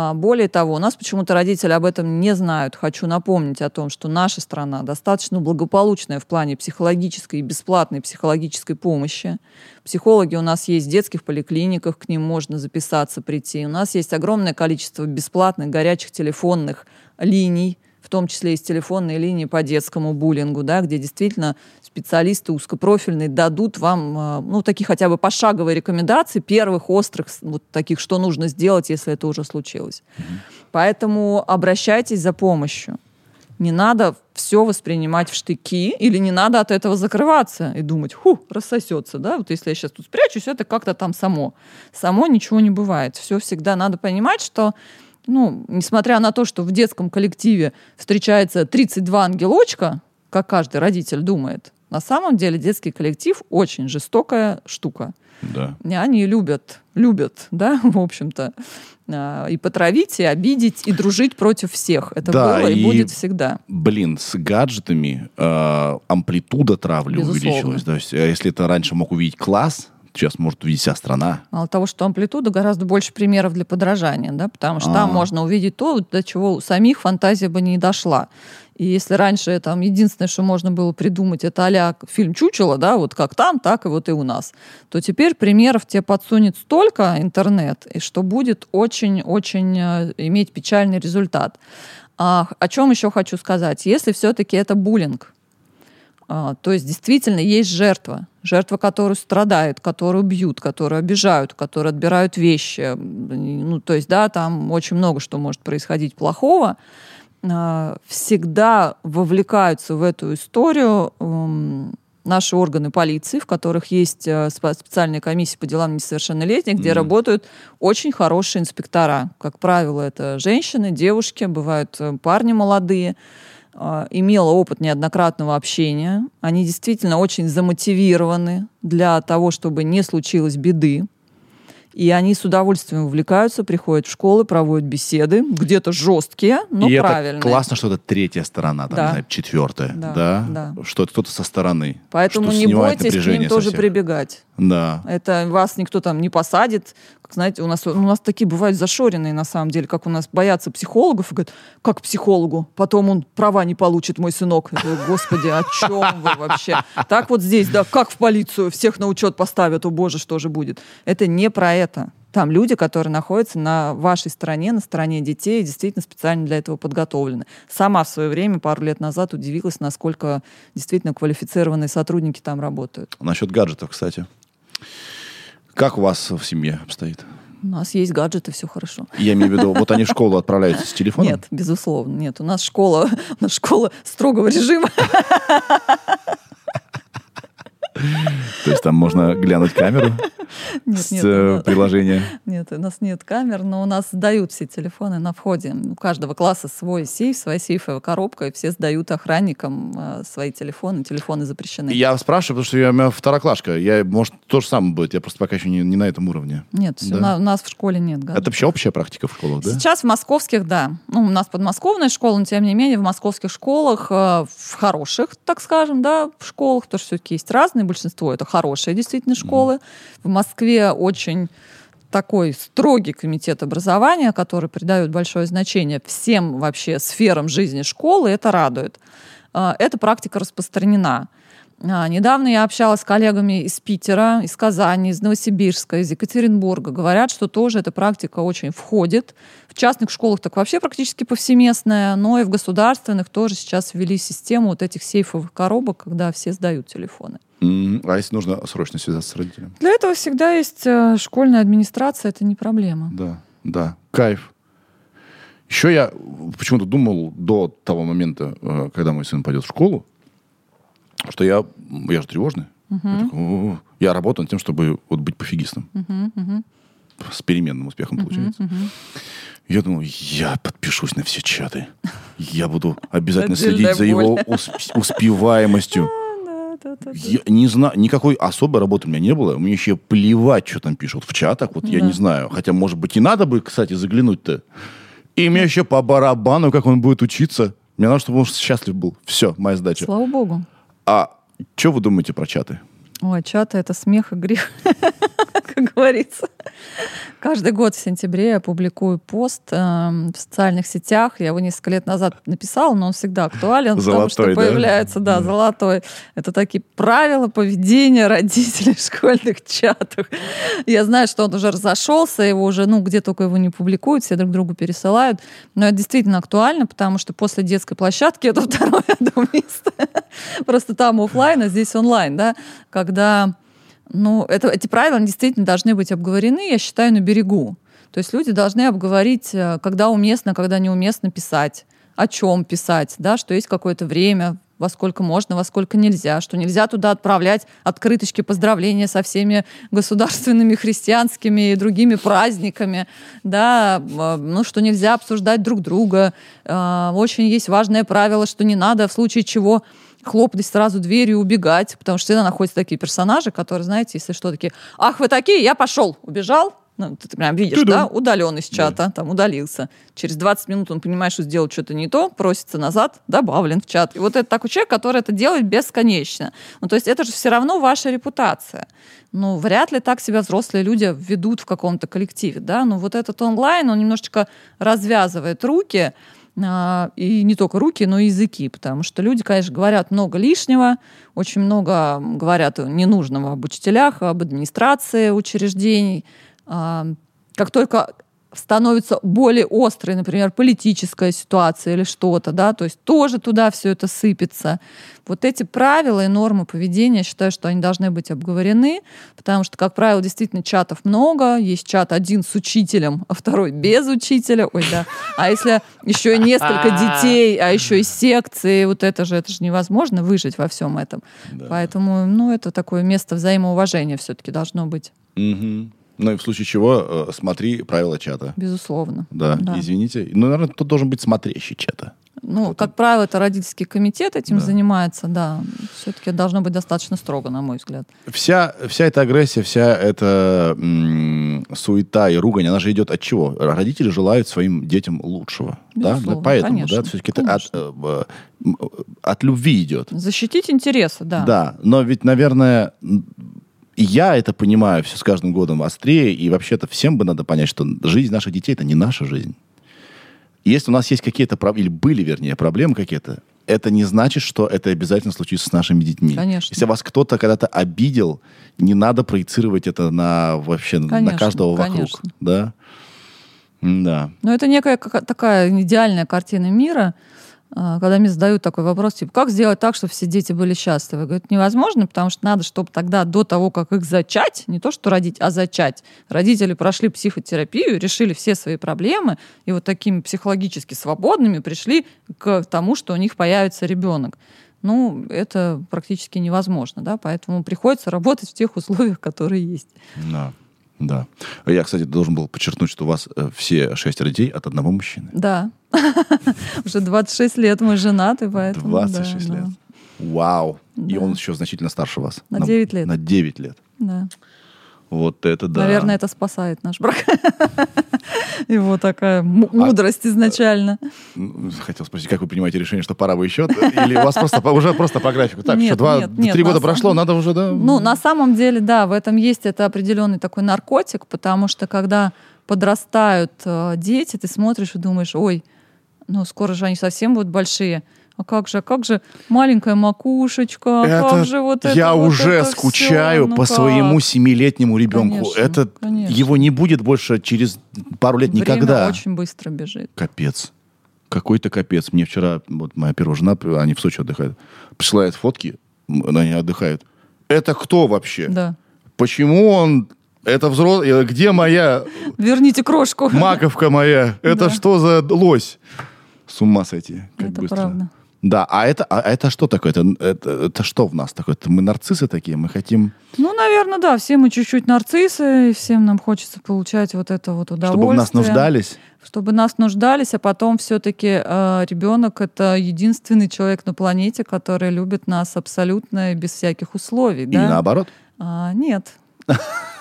А, Более того, у нас почему-то родители об этом не знают. Хочу напомнить о том, что наша страна достаточно благополучная в плане психологической и бесплатной психологической помощи. Психологи у нас есть в детских поликлиниках, к ним можно записаться, прийти. У нас есть огромное количество бесплатных горячих телефонных линий, в том числе есть телефонные линии по детскому буллингу, да, где действительно специалисты узкопрофильные дадут вам, э, ну, такие хотя бы пошаговые рекомендации первых острых, вот таких, что нужно сделать, если это уже случилось. Поэтому обращайтесь за помощью. Не надо все воспринимать в штыки или не надо от этого закрываться и думать, ху, рассосется, да, вот если я сейчас тут спрячусь, это как-то там само. Само ничего не бывает. Все всегда надо понимать, что ну, несмотря на то, что в детском коллективе встречается 32 ангелочка, как каждый родитель думает, на самом деле детский коллектив очень жестокая штука. Да. Они любят, любят, да, (laughs) в общем-то, а, и потравить, и обидеть, и дружить против всех. Это Да, было и, и- будет всегда. Блин, с гаджетами э, амплитуда травли Безусловно. увеличилась. То есть, э, если это раньше мог увидеть класс, сейчас может увидеть вся страна. Мало того, что амплитуда, гораздо больше примеров для подражания, да, потому что там А. можно увидеть то, до чего у самих фантазия бы не дошла. И если раньше там единственное, что можно было придумать, это а фильм «Чучело», да, вот как там, так и вот и у нас, то теперь примеров тебе подсунет столько интернет, и что будет очень-очень э, иметь печальный результат. А, о чем еще хочу сказать? Если все-таки это буллинг, то есть действительно есть жертва, жертва, которую страдают, которую бьют, которую обижают, которую отбирают вещи. Ну, то есть, да, там очень много что может происходить плохого. А, Всегда вовлекаются в эту историю м, наши органы полиции, в которых есть э, специальная комиссия по делам несовершеннолетних, где Мгм. работают очень хорошие инспектора. Как правило, это женщины, девушки, бывают э, парни молодые а, имела опыт неоднократного общения. Они действительно очень замотивированы для того, чтобы не случилось беды. И они с удовольствием увлекаются, приходят в школы, проводят беседы, где-то жесткие, но и правильные. это классно, что это третья сторона, там, Да. не знаю, четвертая, Да, да? да. Что это кто-то со стороны. Поэтому не бойтесь к ним тоже всех. прибегать. Да. Это вас никто там не посадит. Знаете, у нас, у нас такие бывают зашоренные, на самом деле, как у нас боятся психологов и говорят, как психологу? Потом он права не получит, мой сынок. Говорю, Господи, о чем вы вообще? Так вот здесь, да, как в полицию, всех на учет поставят, о боже, что же будет? Это не про это. Там люди, которые находятся на вашей стороне, на стороне детей, действительно специально для этого подготовлены. Сама в свое время, пару лет назад, удивилась, насколько действительно квалифицированные сотрудники там работают. Насчет гаджетов, кстати. Как у вас в семье обстоит? У нас есть гаджеты, все хорошо. Я имею в виду, вот они в школу (laughs) отправляются с телефоном? Нет, безусловно, нет. У нас школа, (laughs) у нас школа строгого режима. (laughs) То есть там можно глянуть камеру Нет, с нет, э, у приложения? нет, у нас нет камер, но у нас сдают все телефоны на входе. У каждого класса свой сейф, своя сейфовая коробка, и все сдают охранникам э, свои телефоны. Телефоны запрещены. Я спрашиваю, потому что я у меня второклашка. Я, может, то же самое будет. Я просто пока еще не, не на этом уровне. Нет, всё, Да. на- у нас в школе нет гаджетов. Это вообще общая практика в школах, да? Сейчас в московских, да. Ну, у нас подмосковная школа, но тем не менее в московских школах, э, в хороших, так скажем, да, в школах, потому что все-таки есть разные, большинство это хорошие действительно школы. В Москве очень такой строгий комитет образования, который придает большое значение всем вообще сферам жизни школы, это радует. Э, Эта практика распространена. А, Недавно я общалась с коллегами из Питера, из Казани, из Новосибирска, из Екатеринбурга. Говорят, что тоже эта практика очень входит. В частных школах так вообще практически повсеместная, но и в государственных тоже сейчас ввели систему вот этих сейфовых коробок, когда все сдают телефоны. А если нужно срочно связаться с родителем? Для этого всегда есть э, школьная администрация, это не проблема. Да, да, кайф. Еще я почему-то думал до того момента, э, когда мой сын пойдет в школу, что я, я же тревожный. Я, такой, я работаю над тем, чтобы вот быть пофигистом. С переменным успехом получается. Я думал, я подпишусь на все чаты. Я буду обязательно следить за его усп- успеваемостью. (laughs) Я не знаю, никакой особой работы у меня не было. Мне еще плевать, что там пишут в чатах. Вот я не знаю. Хотя, может быть, и надо бы, кстати, заглянуть-то. И мне еще по барабану, как он будет учиться. Мне надо, чтобы он счастлив был. Все, моя сдача. Слава богу. А что вы думаете про чаты? Ой, чаты — это смех и грех, (laughs) как говорится. Каждый год в сентябре я публикую пост эм, в социальных сетях. Я его несколько лет назад написала, но он всегда актуален, потому что Золотой, да? появляется, да, золотой. Это такие правила поведения родителей в школьных чатах. Я знаю, что он уже разошелся, его уже, ну, где только его не публикуют, все друг другу пересылают. Но это действительно актуально, потому что после детской площадки это (laughs) второе место. Просто там оффлайн, а здесь онлайн, да, когда, ну, это, эти правила действительно должны быть обговорены, я считаю, на берегу. То есть люди должны обговорить, э, когда уместно, когда неуместно писать, о чем писать, да, что есть какое-то время, во сколько можно, во сколько нельзя, что нельзя туда отправлять открыточки поздравления со всеми государственными, христианскими и другими праздниками, да, э, ну, что нельзя обсуждать друг друга. Э, Очень есть важное правило, что не надо в случае чего хлопать сразу дверью и убегать, потому что всегда находятся такие персонажи, которые, знаете, если что, такие, ах, вы такие, я пошел, убежал, ну, ты прям видишь, Ту-дум. да, удален из чата, там удалился. Через 20 минут он понимает, что сделал что-то не то, просится назад, добавлен в чат. И вот это такой человек, который это делает бесконечно. Ну, то есть это же все равно ваша репутация. Ну, вряд ли так себя взрослые люди ведут в каком-то коллективе, да. Ну, вот этот онлайн, он немножечко развязывает руки, и не только руки, но и языки, потому что люди, конечно, говорят много лишнего, очень много говорят ненужного об учителях, об администрации учреждений. А, Как только становится более острой, например, политическая ситуация или что-то, да, то есть тоже туда все это сыпется. Вот эти правила и нормы поведения, я считаю, что они должны быть обговорены, потому что, как правило, действительно чатов много, есть чат один с учителем, а второй без учителя, ой, да, а если еще и несколько (laughs) детей, а еще и секции, вот это же, это же невозможно выжить во всем этом. Поэтому, ну, это такое место взаимоуважения все-таки должно быть. Ну и в случае чего, э, смотри правила чата. безусловно. Да, извините. Ну, наверное, тут должен быть смотрящий чата. Ну, как правило, это родительский комитет этим Да. занимается, да. Все-таки должно быть достаточно строго, на мой взгляд. Вся, вся эта агрессия, вся эта м, суета и ругань, она же идет от чего? Родители желают своим детям лучшего. Да? Безусловно, Да, Поэтому, конечно, да, все-таки это от, э, от любви идет. Защитить интересы, да. Да, но ведь, наверное, и я это понимаю все с каждым годом острее, и вообще-то всем бы надо понять, что жизнь наших детей это не наша жизнь. И Если у нас есть какие-то проблемы, или были, вернее, проблемы какие-то, это не значит, что это обязательно случится с нашими детьми. Конечно. Если вас кто-то когда-то обидел, не надо проецировать это на вообще на Конечно, каждого вокруг. конечно. Да? Да. Но это некая такая идеальная картина мира, когда мне задают такой вопрос, типа, как сделать так, чтобы все дети были счастливы? Говорят, невозможно, потому что надо, чтобы тогда до того, как их зачать, не то что родить, а зачать, родители прошли психотерапию, решили все свои проблемы, и вот такими психологически свободными пришли к тому, что у них появится ребенок. Ну, это практически невозможно, да, поэтому приходится работать в тех условиях, которые есть. Да. Да. Я, кстати, должен был подчеркнуть, что у вас э, все шестеро детей от одного мужчины. Да. (laughs) Уже 26 лет мы женаты, поэтому... 26 да, лет. Вау. И он еще значительно старше вас. На 9 лет. На 9 лет. Да. Вот это да. Наверное, это спасает наш брак. (laughs) Его такая м- мудрость изначально. М, Хотел спросить, как вы принимаете решение, что пора бы еще? Или у вас просто уже просто по графику? Так, Нет, что два, нет, нет, три на года прошло, надо уже, да? Ну, на самом деле, да, в этом есть это определенный такой наркотик, потому что когда подрастают э, дети, ты смотришь и думаешь, ой, ну скоро же они совсем будут большие. А как же, а как же маленькая макушечка, а Это как же вот это я вот уже это скучаю всё? Ну по как? своему семилетнему ребенку. Конечно, это конечно. его не будет больше через пару лет Время никогда. очень быстро бежит. Капец. Какой-то капец. Мне вчера, вот моя первая жена, они в Сочи отдыхают, присылает фотки, они отдыхают. Это кто вообще? Да. Почему он... Это взрослый... Где моя Верните крошку. маковка моя? Это Да. что за лось? С ума сойти. Как Это быстро. правда. Да, а это, а это что такое? Это, это, это что в нас такое? Это мы нарциссы такие? Мы хотим, Ну, наверное, да, все мы чуть-чуть нарциссы, и всем нам хочется получать вот это вот удовольствие. чтобы нас нуждались? Чтобы нас нуждались, а потом все-таки ребенок это единственный человек на планете, который любит нас абсолютно без всяких условий. И да? наоборот? А, нет. (laughs)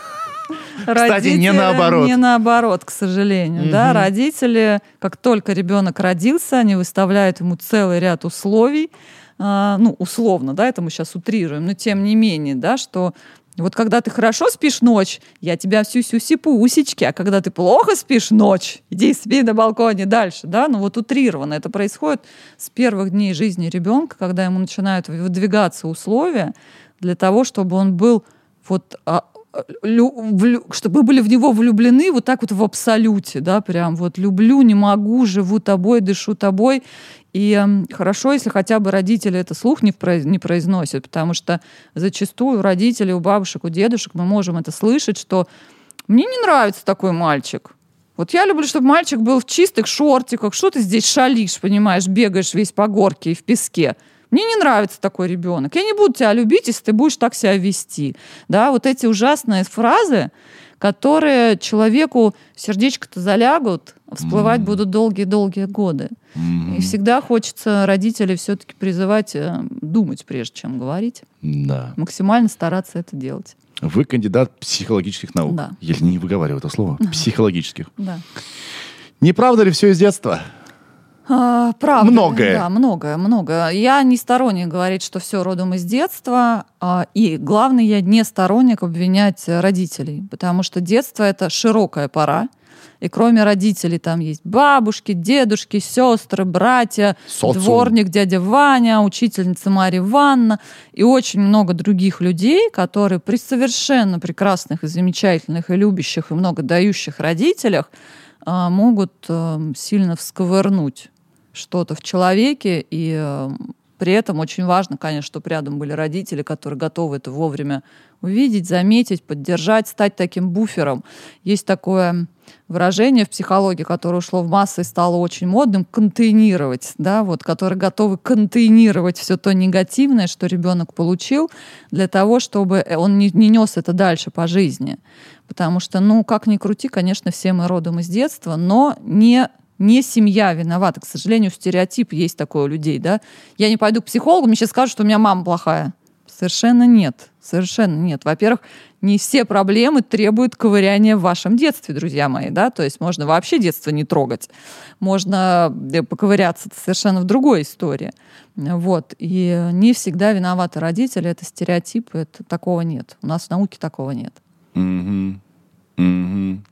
Кстати, не наоборот. Не наоборот, к сожалению. Да? Родители, как только ребенок родился, они выставляют ему целый ряд условий, а, ну, условно, да, это мы сейчас утрируем, но тем не менее, да, что вот когда ты хорошо спишь ночь, я тебя всю всю сипу усечки, а когда ты плохо спишь ночь, иди спи на балконе дальше, да, ну вот утрированно. Это происходит с первых дней жизни ребенка, когда ему начинают выдвигаться условия для того, чтобы он был вот а, чтобы были в него влюблены вот так вот в абсолюте, да, прям вот люблю, не могу, живу тобой, дышу тобой. И эм, хорошо, если хотя бы родители это слух не, не произносят, потому что зачастую у родителей, у бабушек, у дедушек мы можем это слышать, что мне не нравится такой мальчик. Вот я люблю, чтобы мальчик был в чистых шортиках. Что ты здесь шалишь, понимаешь, бегаешь весь по горке и в песке. Мне не нравится такой ребенок. Я не буду тебя любить, если ты будешь так себя вести. Да, вот эти ужасные фразы, которые человеку сердечко-то залягут, всплывать будут долгие-долгие годы. И всегда хочется родителей все-таки призывать э, думать, прежде чем говорить. Да. Максимально стараться это делать. Вы кандидат психологических наук. Да. Я не выговариваю это слово. Психологических. Да. Не правда ли все из детства? А, правда. Многое. Да, многое, многое. Я не сторонник говорить, что все родом из детства. а, И главное, я не сторонник обвинять родителей, потому что детство это широкая пора. И кроме родителей там есть бабушки, дедушки, сестры, братья, Социум. дворник дядя Ваня, учительница Марья Ивановна и очень много других людей, которые при совершенно прекрасных и замечательных и любящих и много дающих родителях а, могут э, сильно всковырнуть что-то в человеке, и э, при этом очень важно, конечно, чтобы рядом были родители, которые готовы это вовремя увидеть, заметить, поддержать, стать таким буфером. Есть такое выражение в психологии, которое ушло в массы и стало очень модным, контейнировать, да, вот, которые готовы контейнировать все то негативное, что ребенок получил, для того, чтобы он не, не нес это дальше по жизни. Потому что, ну, как ни крути, конечно, все мы родом из детства, но не Не семья виновата. К сожалению, стереотип есть такой у людей, да. Я не пойду к психологу, мне сейчас скажут, что у меня мама плохая. Совершенно нет. Совершенно нет. Во-первых, не все проблемы требуют ковыряния в вашем детстве, друзья мои, да, то есть можно вообще детство не трогать, можно э, поковыряться совершенно в другой истории, вот, и не всегда виноваты родители, это стереотипы, это такого нет, у нас в науке такого нет. Мгм. Мгм.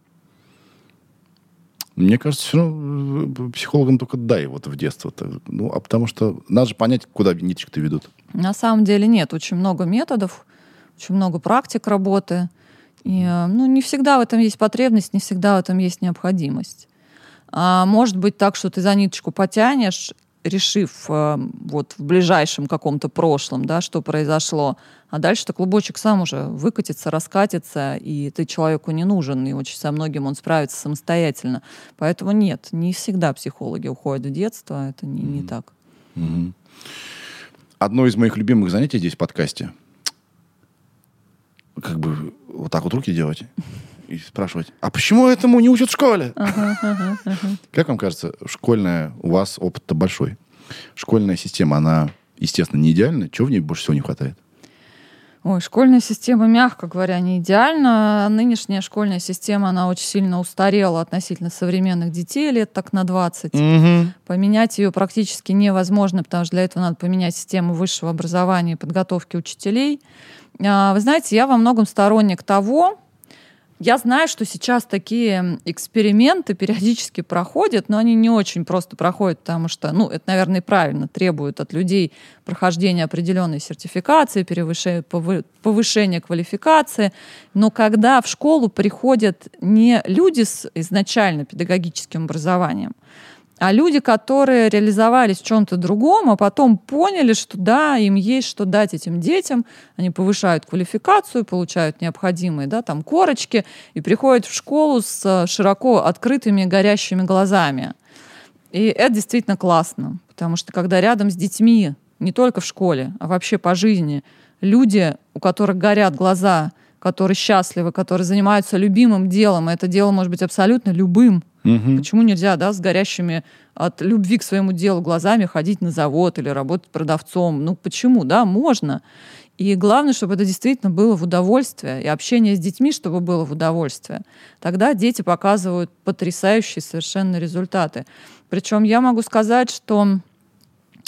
Мне кажется, все равно э, психологам только дай вот в детство. Ну, а потому что надо же понять, куда ниточки-то ведут. На самом деле нет, очень много методов, очень много практик работы. И, э, ну, не всегда в этом есть потребность, не всегда в этом есть необходимость. А может быть так, что ты за ниточку потянешь, решив э, вот в ближайшем каком-то прошлом, да, что произошло, а дальше-то клубочек сам уже выкатится, раскатится, и ты человеку не нужен, и очень со многим он справится самостоятельно. Поэтому нет, не всегда психологи уходят в детство, это не, не так. Мгм. Одно из моих любимых занятий здесь в подкасте. Как бы вот так вот руки делать и спрашивать, а почему этому не учат в школе? Как вам кажется, школьная, у вас опыт-то большой. Школьная система, она, естественно, не идеальна. Чего в ней больше всего не хватает? Ой, школьная система, мягко говоря, не идеальна. Нынешняя школьная система, она очень сильно устарела относительно современных детей лет так на 20. Поменять ее практически невозможно, потому что для этого надо поменять систему высшего образования и подготовки учителей. А, Вы знаете, я во многом сторонник того, я знаю, что сейчас такие эксперименты периодически проходят, но они не очень просто проходят, потому что, ну, это, наверное, правильно, требует от людей прохождения определенной сертификации, повы- повышения квалификации. Но когда в школу приходят не люди с изначально педагогическим образованием, а люди, которые реализовались в чем-то другом, а потом поняли, что да, им есть что дать этим детям, они повышают квалификацию, получают необходимые да, там, корочки и приходят в школу с э, широко открытыми горящими глазами. И это действительно классно, потому что когда рядом с детьми, не только в школе, а вообще по жизни, люди, у которых горят глаза, которые счастливы, которые занимаются любимым делом, и это дело может быть абсолютно любым, Мгм. Почему нельзя, да, с горящими от любви к своему делу глазами ходить на завод или работать продавцом? Ну почему, да, можно. И главное, чтобы это действительно было в удовольствие, и общение с детьми, чтобы было в удовольствие. Тогда дети показывают потрясающие совершенно результаты. Причем я могу сказать, что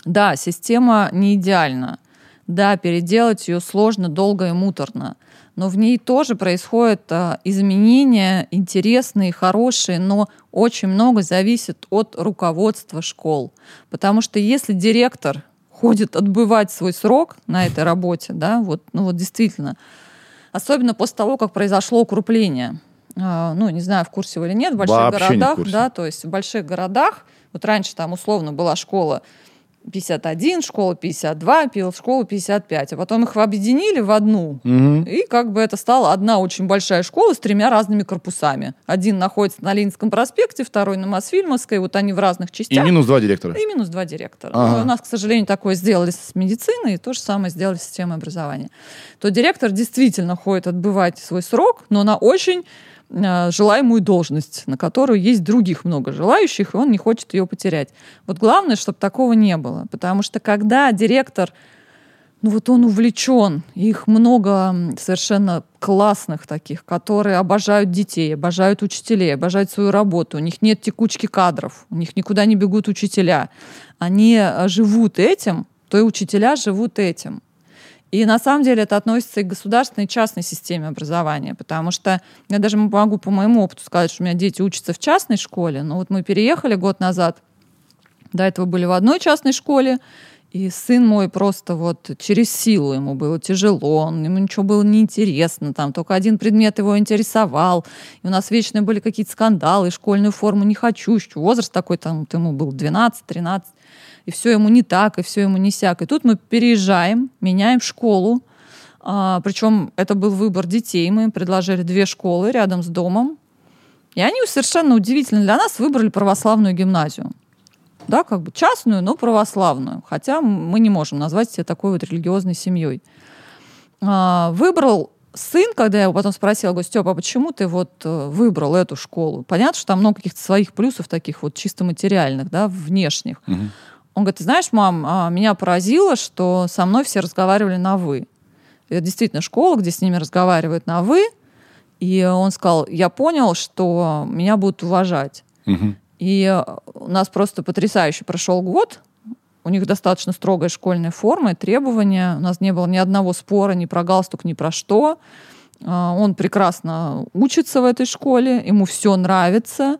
да, система не идеальна. Да, переделать ее сложно, долго и муторно. Но в ней тоже происходят а, изменения интересные, хорошие, но очень много зависит от руководства школ. Потому что если директор ходит отбывать свой срок на этой работе, да, вот, ну вот действительно, особенно после того, как произошло укрупление, а, ну, не знаю, в курсе вы или нет, в больших Вообще не в городах, курсе. да, то есть в больших городах, вот раньше там условно была школа 51, школа 52, пил- школа 55, а потом их объединили в одну, Мгм. и как бы это стала одна очень большая школа с тремя разными корпусами. Один находится на Ленинском проспекте, второй на Мосфильмовской, вот они в разных И частях. минус два директора. И минус два директора. Ага. У нас, к сожалению, такое сделали с медициной, и то же самое сделали с системой образования. То директор действительно ходит отбывать свой срок, но на очень желаемую должность, на которую есть других много желающих, и он не хочет ее потерять. Вот главное, чтобы такого не было. Потому что когда директор ну вот он увлечен, их много совершенно классных таких, которые обожают детей, обожают учителей, обожают свою работу. У них нет текучки кадров, у них никуда не бегут учителя. Они э, живут этим, то и учителя живут этим. И на самом деле это относится и к государственной, и частной системе образования, потому что я даже могу по моему опыту сказать, что у меня дети учатся в частной школе, но вот мы переехали год назад, до этого были в одной частной школе, и сын мой просто вот через силу ему было тяжело, ему ничего было неинтересно, там только один предмет его интересовал, и у нас вечно были какие-то скандалы, школьную форму не хочу, еще возраст такой там ему был 12-13, и все ему не так, и все ему не сяк. И тут мы переезжаем, меняем школу, а, причем это был выбор детей, мы им предложили две школы рядом с домом, и они совершенно удивительно для нас выбрали православную гимназию да, как бы частную, но православную. Хотя мы не можем назвать себя такой вот религиозной семьей. А, Выбрал сын, когда я его потом спросила, говорю, Степа, а почему ты вот э, выбрал эту школу? Понятно, что там много каких-то своих плюсов таких вот чисто материальных, да, внешних. Мгм. Он говорит, ты знаешь, мам, а, меня поразило, что со мной все разговаривали на «вы». Это действительно школа, где с ними разговаривают на «вы». И он сказал, я понял, что меня будут уважать. Мгм. И у нас просто потрясающе прошел год. У них достаточно строгая школьная форма и требования. У нас не было ни одного спора ни про галстук, ни про что. А, Он прекрасно учится в этой школе, ему все нравится.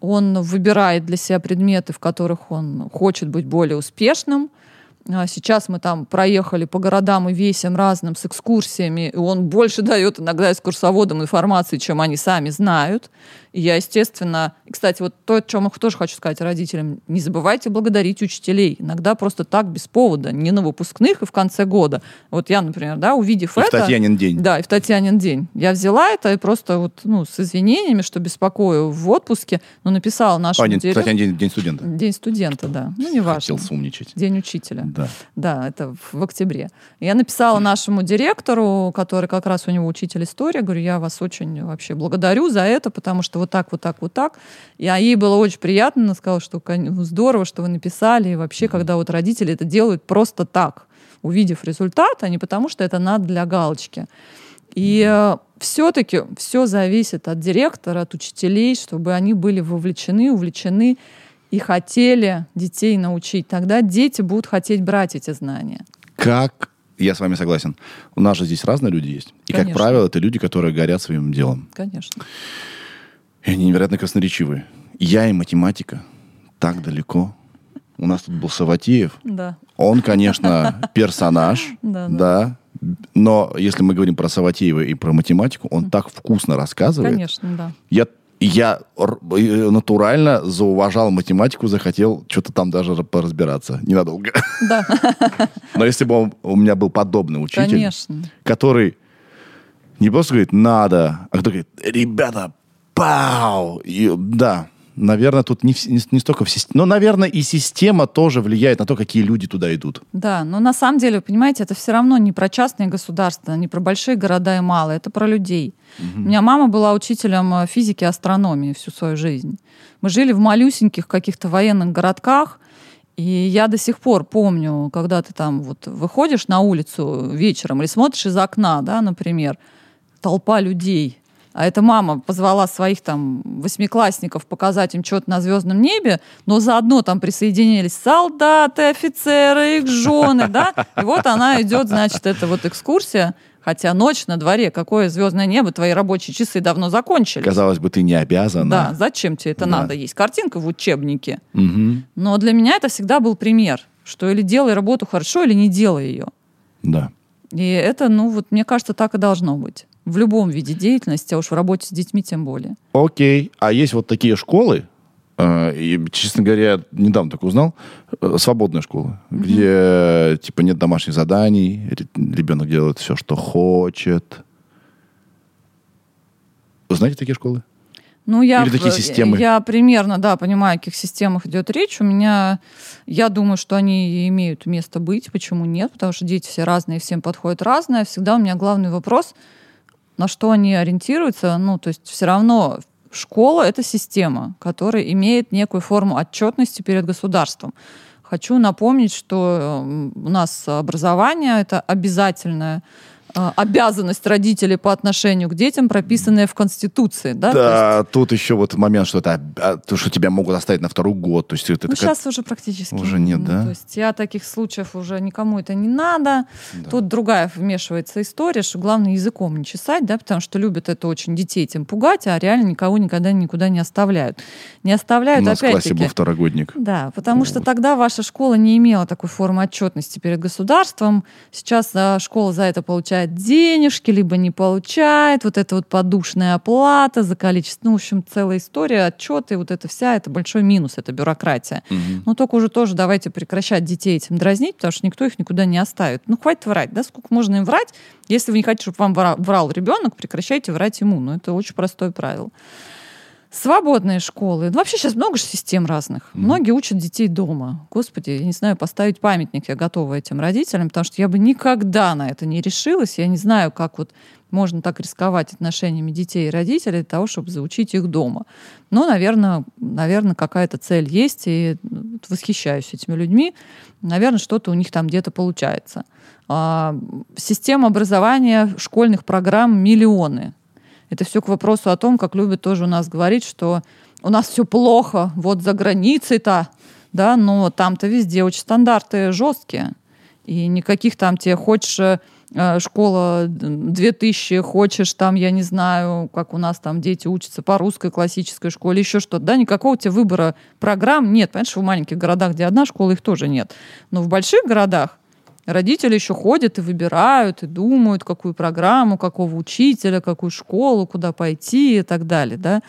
Он выбирает для себя предметы, в которых он хочет быть более успешным. А Сейчас мы там проехали по городам и весям разным с экскурсиями, и он больше (laughs) дает иногда экскурсоводам информации, чем они сами знают. И я, естественно... И, кстати, вот то, о чем я тоже хочу сказать родителям. Не забывайте благодарить учителей. Иногда просто так, без повода. Не на выпускных и в конце года. Вот я, например, да, увидев И в это... Татьянин день. Да, и в Татьянин день. Я взяла это и просто вот, ну, с извинениями, что беспокою в отпуске, но написала нашему А, нет, директору- Татьянин день, день студента. День студента, да. Ну, не важно. Хотел сумничать. День учителя. Да. Да, это в, в октябре. Я написала нашему директору, который как раз у него учитель истории, говорю, я вас очень вообще благодарю за это, потому что вот так, вот так, вот так. И а ей было очень приятно, она сказала, что ну, здорово, что вы написали, и вообще, когда вот родители это делают просто так, увидев результат, а не потому, что это надо для галочки. И все-таки все зависит от директора, от учителей, чтобы они были вовлечены, увлечены и хотели детей научить. Тогда дети будут хотеть брать эти знания. Как... Я с вами согласен. У нас же здесь разные люди есть. И, как Конечно. правило, это люди, которые горят своим делом. Конечно. И они невероятно красноречивые. Я и математика так далеко. У нас тут был Саватеев. Да. Он, конечно, (laughs) персонаж, Да, да. Но если мы говорим про Саватеева и про математику, он так вкусно рассказывает. Конечно, да. Я, я э, натурально зауважал математику, захотел что-то там даже поразбираться. Ненадолго. Да, (laughs) Но если бы он- у меня был подобный учитель, конечно. который не просто говорит «надо», а который говорит «ребята, пау!» И, да, наверное, тут не, не, не столько в системе... Но, наверное, и система тоже влияет на то, какие люди туда идут. Да, но на самом деле, понимаете, это все равно не про частные государства, не про большие города и малые, это про людей. У меня мама была учителем э, физики и астрономии всю свою жизнь. Мы жили в малюсеньких каких-то военных городках, и я до сих пор помню, когда ты там вот выходишь на улицу вечером или смотришь из окна, да, например, толпа людей, а эта мама позвала своих там восьмиклассников показать им что-то на звездном небе, но заодно там присоединились солдаты, офицеры, их жены, да, и вот она идет, значит, это вот экскурсия, хотя ночь на дворе, какое звездное небо, твои рабочие часы давно закончились. Казалось бы, ты не Да, обязана. зачем тебе это Да. надо? Есть картинка в учебнике. Мгм. Но для меня это всегда был пример, что или делай работу хорошо, или не делай ее. Да. И это, ну вот, мне кажется, так и должно быть. В любом виде деятельности, а уж в работе с детьми тем более. Окей. А есть вот такие школы, э, и, честно говоря, недавно только узнал, э, свободные школы, где, типа, нет домашних заданий, ре- ребенок делает все, что хочет. Вы знаете такие школы? Ну, я, Или такие системы? я примерно, да, понимаю, о каких системах идет речь. У меня, я думаю, что они имеют место быть. Почему нет? Потому что дети все разные, всем подходит разное. Всегда у меня главный вопрос, на что они ориентируются. Ну, то есть все равно школа — это система, которая имеет некую форму отчетности перед государством. Хочу напомнить, что э, у нас образование — это обязательная э, обязанность родителей по отношению к детям, прописанная в Конституции. Да, То есть Да, тут еще вот момент, что это а, то, что тебя могут оставить на второй год. То есть это Ну, такая- сейчас уже практически. Уже нет, Ну, да? То есть я таких случаев уже никому это не надо. Да. Тут другая вмешивается история, что главное языком не чесать, да, потому что любят это очень детей этим пугать, а реально никого никогда никуда не оставляют. Не У оставляют нас в классе был второгодник. Да, потому что тогда ваша школа не имела такой формы отчетности перед государством. Сейчас а, школа за это получает денежки, либо не получает. Вот это вот подушная оплата за количество. Ну, в общем, целая история, отчеты, вот это вся, это большой минус, это бюрократия. Мгм. Ну, только уже тоже давайте прекращать детей этим дразнить, потому что никто их никуда не оставит. Ну, хватит врать, да? Сколько можно им врать? Если вы не хотите, чтобы вам вра- врал ребенок, прекращайте врать ему. Ну, это очень простое правило. Свободные школы. Ну, Вообще сейчас много же систем разных. Многие учат детей дома. Господи, я не знаю, поставить памятник я готова этим родителям, потому что я бы никогда на это не решилась. Я не знаю, как вот можно так рисковать отношениями детей и родителей для того, чтобы заучить их дома. Но, наверное, наверное какая-то цель есть, и ну, восхищаюсь этими людьми. Наверное, что-то у них там где-то получается. А, система образования школьных программ миллионы. Это все к вопросу о том, как любят тоже у нас говорить, что у нас все плохо, вот за границей-то, да, но там-то везде очень стандарты жесткие. И никаких там тебе хочешь э, школа 2000, хочешь там, я не знаю, как у нас там дети учатся по русской классической школе, еще что-то, да, никакого у тебя выбора программ нет. Понимаешь, в маленьких городах, где одна школа, их тоже нет. Но в больших городах Родители еще ходят и выбирают, и думают, какую программу, какого учителя, какую школу, куда пойти и так далее. Да?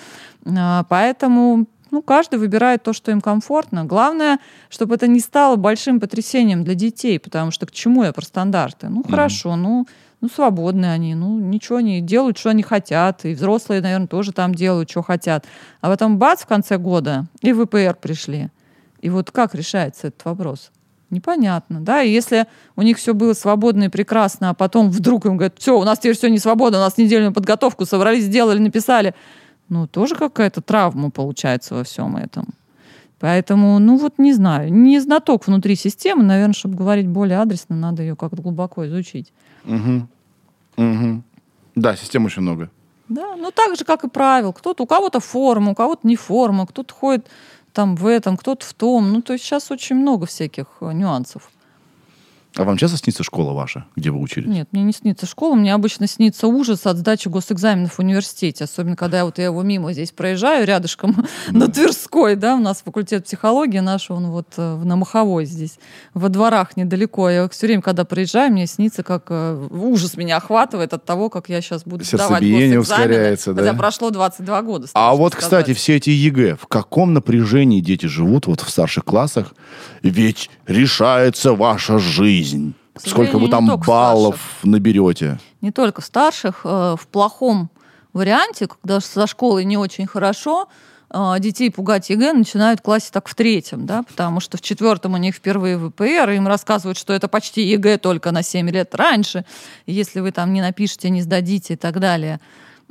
А, Поэтому ну, каждый выбирает то, что им комфортно. Главное, чтобы это не стало большим потрясением для детей, потому что к чему я про стандарты? Ну, хорошо, ну, ну, свободны они, ну, ничего они делают, что они хотят, и взрослые, наверное, тоже там делают, что хотят. А потом бац, в конце года, и в ВПР пришли. И вот как решается этот вопрос? Непонятно, да, и если у них все было свободно и прекрасно, а потом вдруг им говорят, все, у нас теперь все не свободно, у нас недельную подготовку собрались, сделали, написали, ну, тоже какая-то травма получается во всем этом. Поэтому, ну вот не знаю, не знаток внутри системы, наверное, чтобы говорить более адресно, надо ее как-то глубоко изучить. Мгм. Мгм. Да, систем очень много. Да, ну так же, как и правил. Кто-то, у кого-то форма, у кого-то не форма, кто-то ходит там в этом, кто-то в том. Ну, то есть сейчас очень много всяких э, нюансов. А вам часто снится школа ваша, где вы учились? Нет, мне не снится школа, мне обычно снится ужас от сдачи госэкзаменов в университете, особенно когда я вот я его мимо здесь проезжаю, рядышком (laughs) на Тверской, да, у нас факультет психологии наш, он вот э, на Маховой здесь, во дворах недалеко. Я все время, когда проезжаю, мне снится, как э, ужас меня охватывает от того, как я сейчас буду сдавать госэкзамены, ускоряется, да? хотя прошло 22 года. А вот, сказать. кстати, все эти ЕГЭ, в каком напряжении дети живут вот в старших классах? Ведь решается ваша жизнь. К Сколько вы там баллов наберете? не только в старших, э, в плохом варианте, когда со школой не очень хорошо, э, детей пугать ЕГЭ начинают в классе так в третьем, да, потому что в четвертом у них впервые ВПР, им рассказывают, что это почти ЕГЭ только на 7 лет раньше, если вы там не напишете, не сдадите и так далее.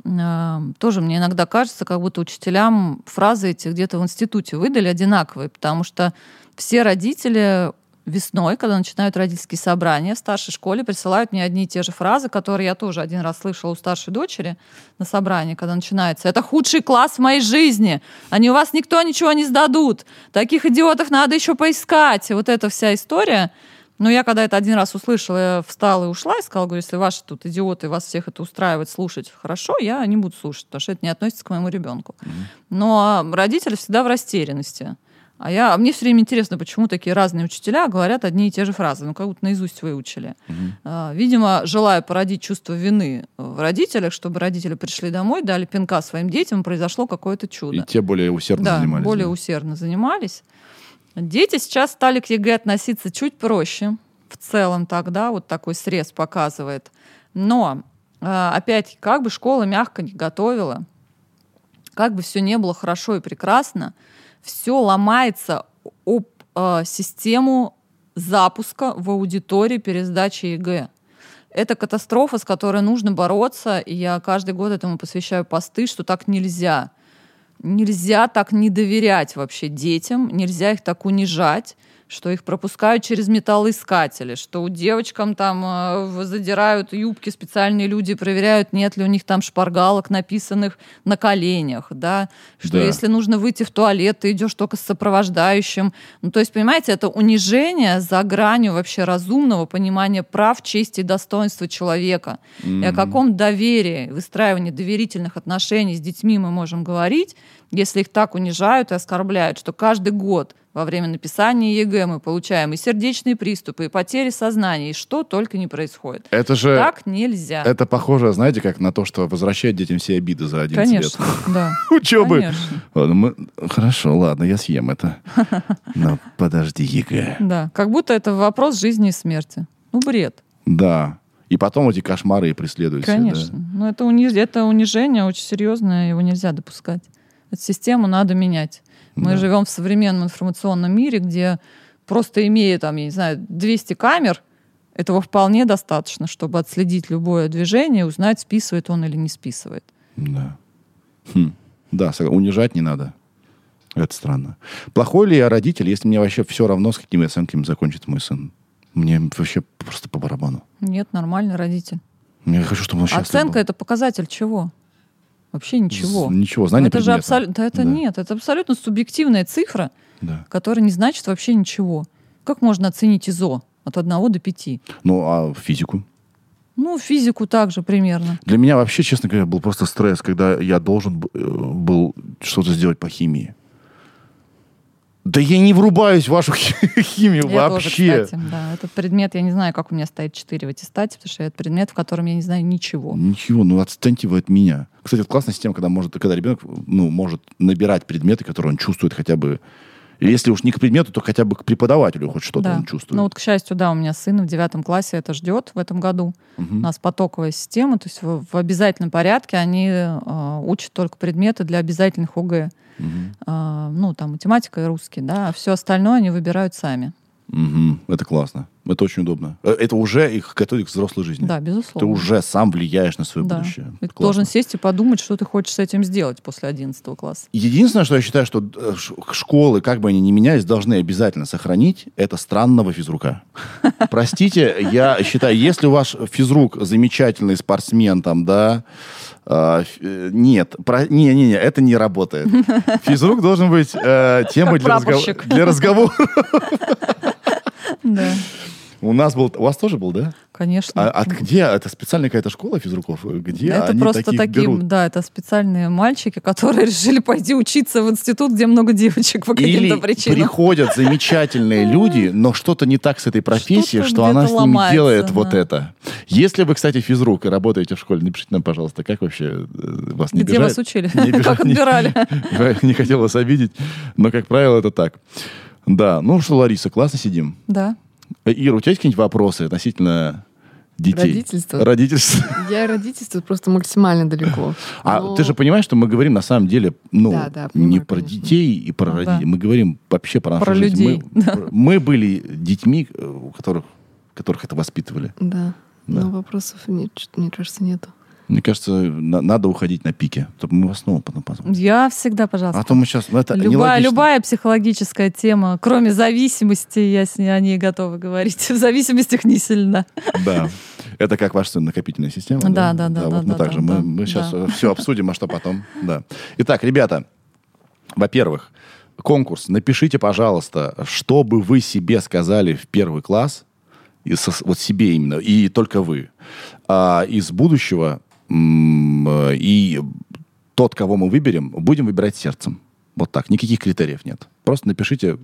Э, Тоже мне иногда кажется, как будто учителям фразы эти где-то в институте выдали одинаковые, потому что все родители весной, когда начинают родительские собрания в старшей школе, присылают мне одни и те же фразы, которые я тоже один раз слышала у старшей дочери на собрании, когда начинается. Это худший класс в моей жизни. Они у вас никто ничего не сдадут. Таких идиотов надо еще поискать. Вот эта вся история. Но я когда это один раз услышала, я встала и ушла и сказала, говорю, если ваши тут идиоты, вас всех это устраивает слушать, хорошо, я не буду слушать, потому что это не относится к моему ребенку. Но родители всегда в растерянности. А я, а мне все время интересно, почему такие разные учителя говорят одни и те же фразы, ну как будто наизусть выучили. А, Видимо, желая породить чувство вины в родителях, чтобы родители пришли домой, дали пинка своим детям, произошло какое-то чудо. И те более усердно да, занимались. более да? усердно занимались. Дети сейчас стали к ЕГЭ относиться чуть проще. В целом тогда вот такой срез показывает. Но, э, опять, как бы школа мягко не готовила, как бы все не было хорошо и прекрасно, все ломается об э, систему запуска в аудитории пересдачи ЕГЭ. Это катастрофа, с которой нужно бороться, и я каждый год этому посвящаю посты, что так нельзя. Нельзя так не доверять вообще детям, нельзя их так унижать, что их пропускают через металлоискатели, что у девочкам там э, задирают юбки специальные люди, проверяют, нет ли у них там шпаргалок, написанных на коленях, да, что Да. если нужно выйти в туалет, ты идешь только с сопровождающим. Ну, то есть, понимаете, это унижение за гранью вообще разумного понимания прав, чести и достоинства человека. И о каком доверии, выстраивании доверительных отношений с детьми мы можем говорить, если их так унижают и оскорбляют, что каждый год во время написания ЕГЭ мы получаем и сердечные приступы, и потери сознания, и что только не происходит. Это же... Так нельзя. Это похоже, знаете, как на то, что возвращать детям все обиды за 11 Конечно, да. лет. (laughs) Учебы. Конечно. Ладно, мы- Хорошо, ладно, я съем это. (laughs) Но подожди, ЕГЭ. Да, как будто это вопрос жизни и смерти. Ну, бред. Да. И потом эти кошмары и преследуют всё, да. Конечно. Но это, уни- это унижение очень серьезное, его нельзя допускать. Эту систему надо менять. Мы Да. живем в современном информационном мире, где просто имея там, я не знаю, 200 камер, этого вполне достаточно, чтобы отследить любое движение узнать, списывает он или не списывает. Да. Хм. Да, унижать не надо. Это странно. Плохой ли я родитель, если мне вообще все равно, с какими оценками закончит мой сын? Мне вообще просто по барабану. Нет, нормальный родитель. Я хочу, чтобы он счастлив Оценка был. это показатель чего? Вообще ничего. З- Ничего, знание это же абсолютно, да, это Да. нет, это абсолютно субъективная цифра, Да. которая не значит вообще ничего. Как можно оценить ИЗО от 1 до 5? Ну, а физику? Ну, физику также примерно. Для меня вообще, честно говоря, был просто стресс, когда я должен э, был что-то сделать по химии. Да я не врубаюсь в вашу хи- (laughs) химию Я вообще. тоже, кстати, да. Этот предмет, я не знаю, как у меня стоит 4 в аттестате, потому что это предмет, в котором я не знаю ничего. Ничего, ну отстаньте вы от меня. Кстати, это классная система, когда, может, когда ребенок ну, может набирать предметы, которые он чувствует хотя бы... Если уж не к предмету, то хотя бы к преподавателю хоть что-то да. он чувствует. Ну вот, к счастью, да, у меня сын в девятом классе это ждет в этом году. Мгм. У нас потоковая система, то есть в, в обязательном порядке они э, учат только предметы для обязательных ОГЭ. А, ну, там, математика и русский, да, а все остальное они выбирают сами. Мгм. Это классно. Это очень удобно. Э, Это уже их готовит к взрослой жизни. Да, Ты безусловно. уже сам влияешь на свое да. будущее. И ты должен классно. сесть и подумать, что ты хочешь с этим сделать после 11 класса. Единственное, что я считаю, что э, школы, как бы они ни менялись, должны обязательно сохранить, это странного физрука. (laughs) Простите, я считаю, если ваш физрук замечательный спортсмен, там, да, ф- э, нет, про- не-не-не, это не работает. (laughs) Физрук должен быть э, темой для, разгов- для разговора. (laughs) Да, У нас был, у вас тоже был, да? Конечно. А от где? Это специальная какая-то школа физруков? Где это они просто таких такие, берут? да, это специальные мальчики, которые (laughs) решили пойти учиться в институт, где много девочек по Или каким-то причинам. приходят замечательные (laughs) люди, но что-то не так с этой профессией, что она с ними делает вот это. Если вы, кстати, физрук и работаете в школе, напишите нам, пожалуйста, как вообще э, вас не Где вас учили? (laughs) Как отбирали? Не хотел вас обидеть, но, как правило, это так. Да, ну что, Лариса, классно сидим. Да. Ира, у тебя есть какие-нибудь вопросы относительно детей? Родительство. Родительство. (laughs) Я родительство просто максимально далеко. А Но- ты же понимаешь, что мы говорим на самом деле, ну, Да, да, не понимаю, про конечно. детей и про Ну, родителей. да. Мы говорим вообще про нашу Про жизнь. людей, Мы, да. мы были детьми, э, у которых, которых это воспитывали. Да. Да. Но вопросов, нет, мне кажется, нету. Мне кажется, на- надо уходить на пике, чтобы мы вас снова потом позвали. Я всегда, пожалуйста. А то мы сейчас... Ну, это Любая, нелогично. любая психологическая тема, кроме зависимости, я с ней, о ней готова говорить. (laughs) В зависимостях не сильно. Да. Это как ваша накопительная система? Да, да, да, вот да, мы да, также, да, мы, да, мы сейчас да. все обсудим, а что потом. Да. Итак, ребята, во-первых, конкурс. Напишите, пожалуйста, что бы вы себе сказали в первый класс, и со- вот себе именно, и только вы, а, из будущего, и тот, кого мы выберем, будем выбирать сердцем. Вот так, никаких критериев нет. Просто напишите,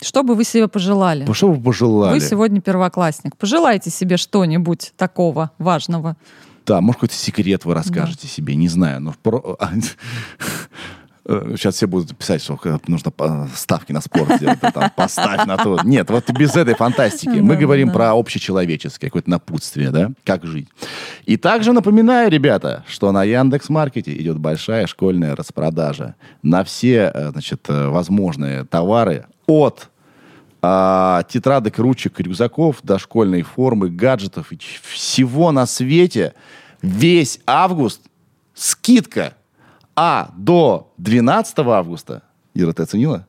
Что бы вы себе пожелали? что вы пожелали. Вы сегодня первоклассник. Пожелайте себе что-нибудь такого важного. Да, может, какой-то секрет вы расскажете себе, не знаю. Но про- (laughs) Сейчас все будут писать, что э, нужно ставки на спорт сделать, там, поставь на то. Нет, вот без этой фантастики. Мы говорим про общечеловеческое, какое-то напутствие, да, как жить. И также напоминаю, ребята, что на Яндекс Маркете идет большая школьная распродажа на все, э, значит, э, возможные товары от а, тетрадок, ручек, рюкзаков, до школьной формы, гаджетов и всего на свете. Весь август скидка. А до 12 августа, Ира, ты оценила?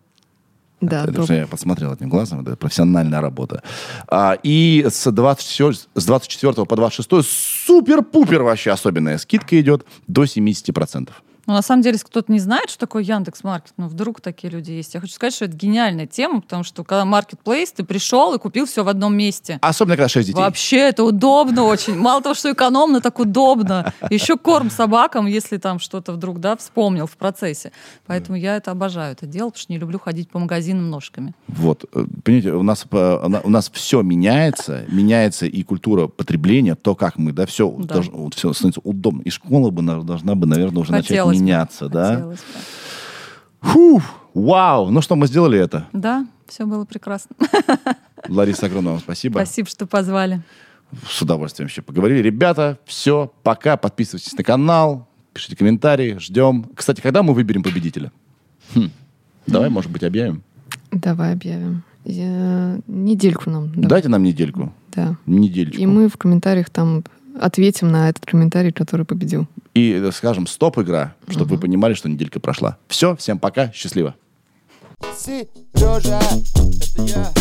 Да, это уже я посмотрел одним глазом, это профессиональная работа. А, и с 24, с 24 по 26 супер-пупер вообще особенная скидка идет до 70%. Но на самом деле, если кто-то не знает, что такое Яндекс Маркет, ну вдруг такие люди есть. Я хочу сказать, что это гениальная тема, потому что когда маркетплейс, ты пришел и купил все в одном месте. Особенно, когда 6 детей. Вообще это удобно очень. Мало того, что экономно, так удобно. Еще корм собакам, если там что-то вдруг, да, вспомнил в процессе. Поэтому я это обожаю, это дело, потому что не люблю ходить по магазинам ножками. Вот, э, понимаете, у нас, по- у на- у нас все меняется, меняется и культура потребления, то, как мы, да, все, Да. все становится удобно. И школа бы на- должна бы, наверное, уже начать Хотелось бы, меняться, да? бы. Фу, вау, ну что, мы сделали это. Да, все было прекрасно. (laughs) Лариса, огромное вам спасибо. Спасибо, что позвали. С удовольствием вообще поговорили. Ребята, все, пока, подписывайтесь на канал, Пишите комментарии, ждем. Кстати, когда мы выберем победителя? Хм. Давай, может быть, объявим. Давай объявим. Я- Недельку нам. давай. Дайте нам недельку. Да. Недельку. И мы в комментариях там ответим на этот комментарий, который победил. И скажем, стоп-игра, чтобы угу. вы понимали, что неделька прошла. Все, всем пока, счастливо. Сережа, это я.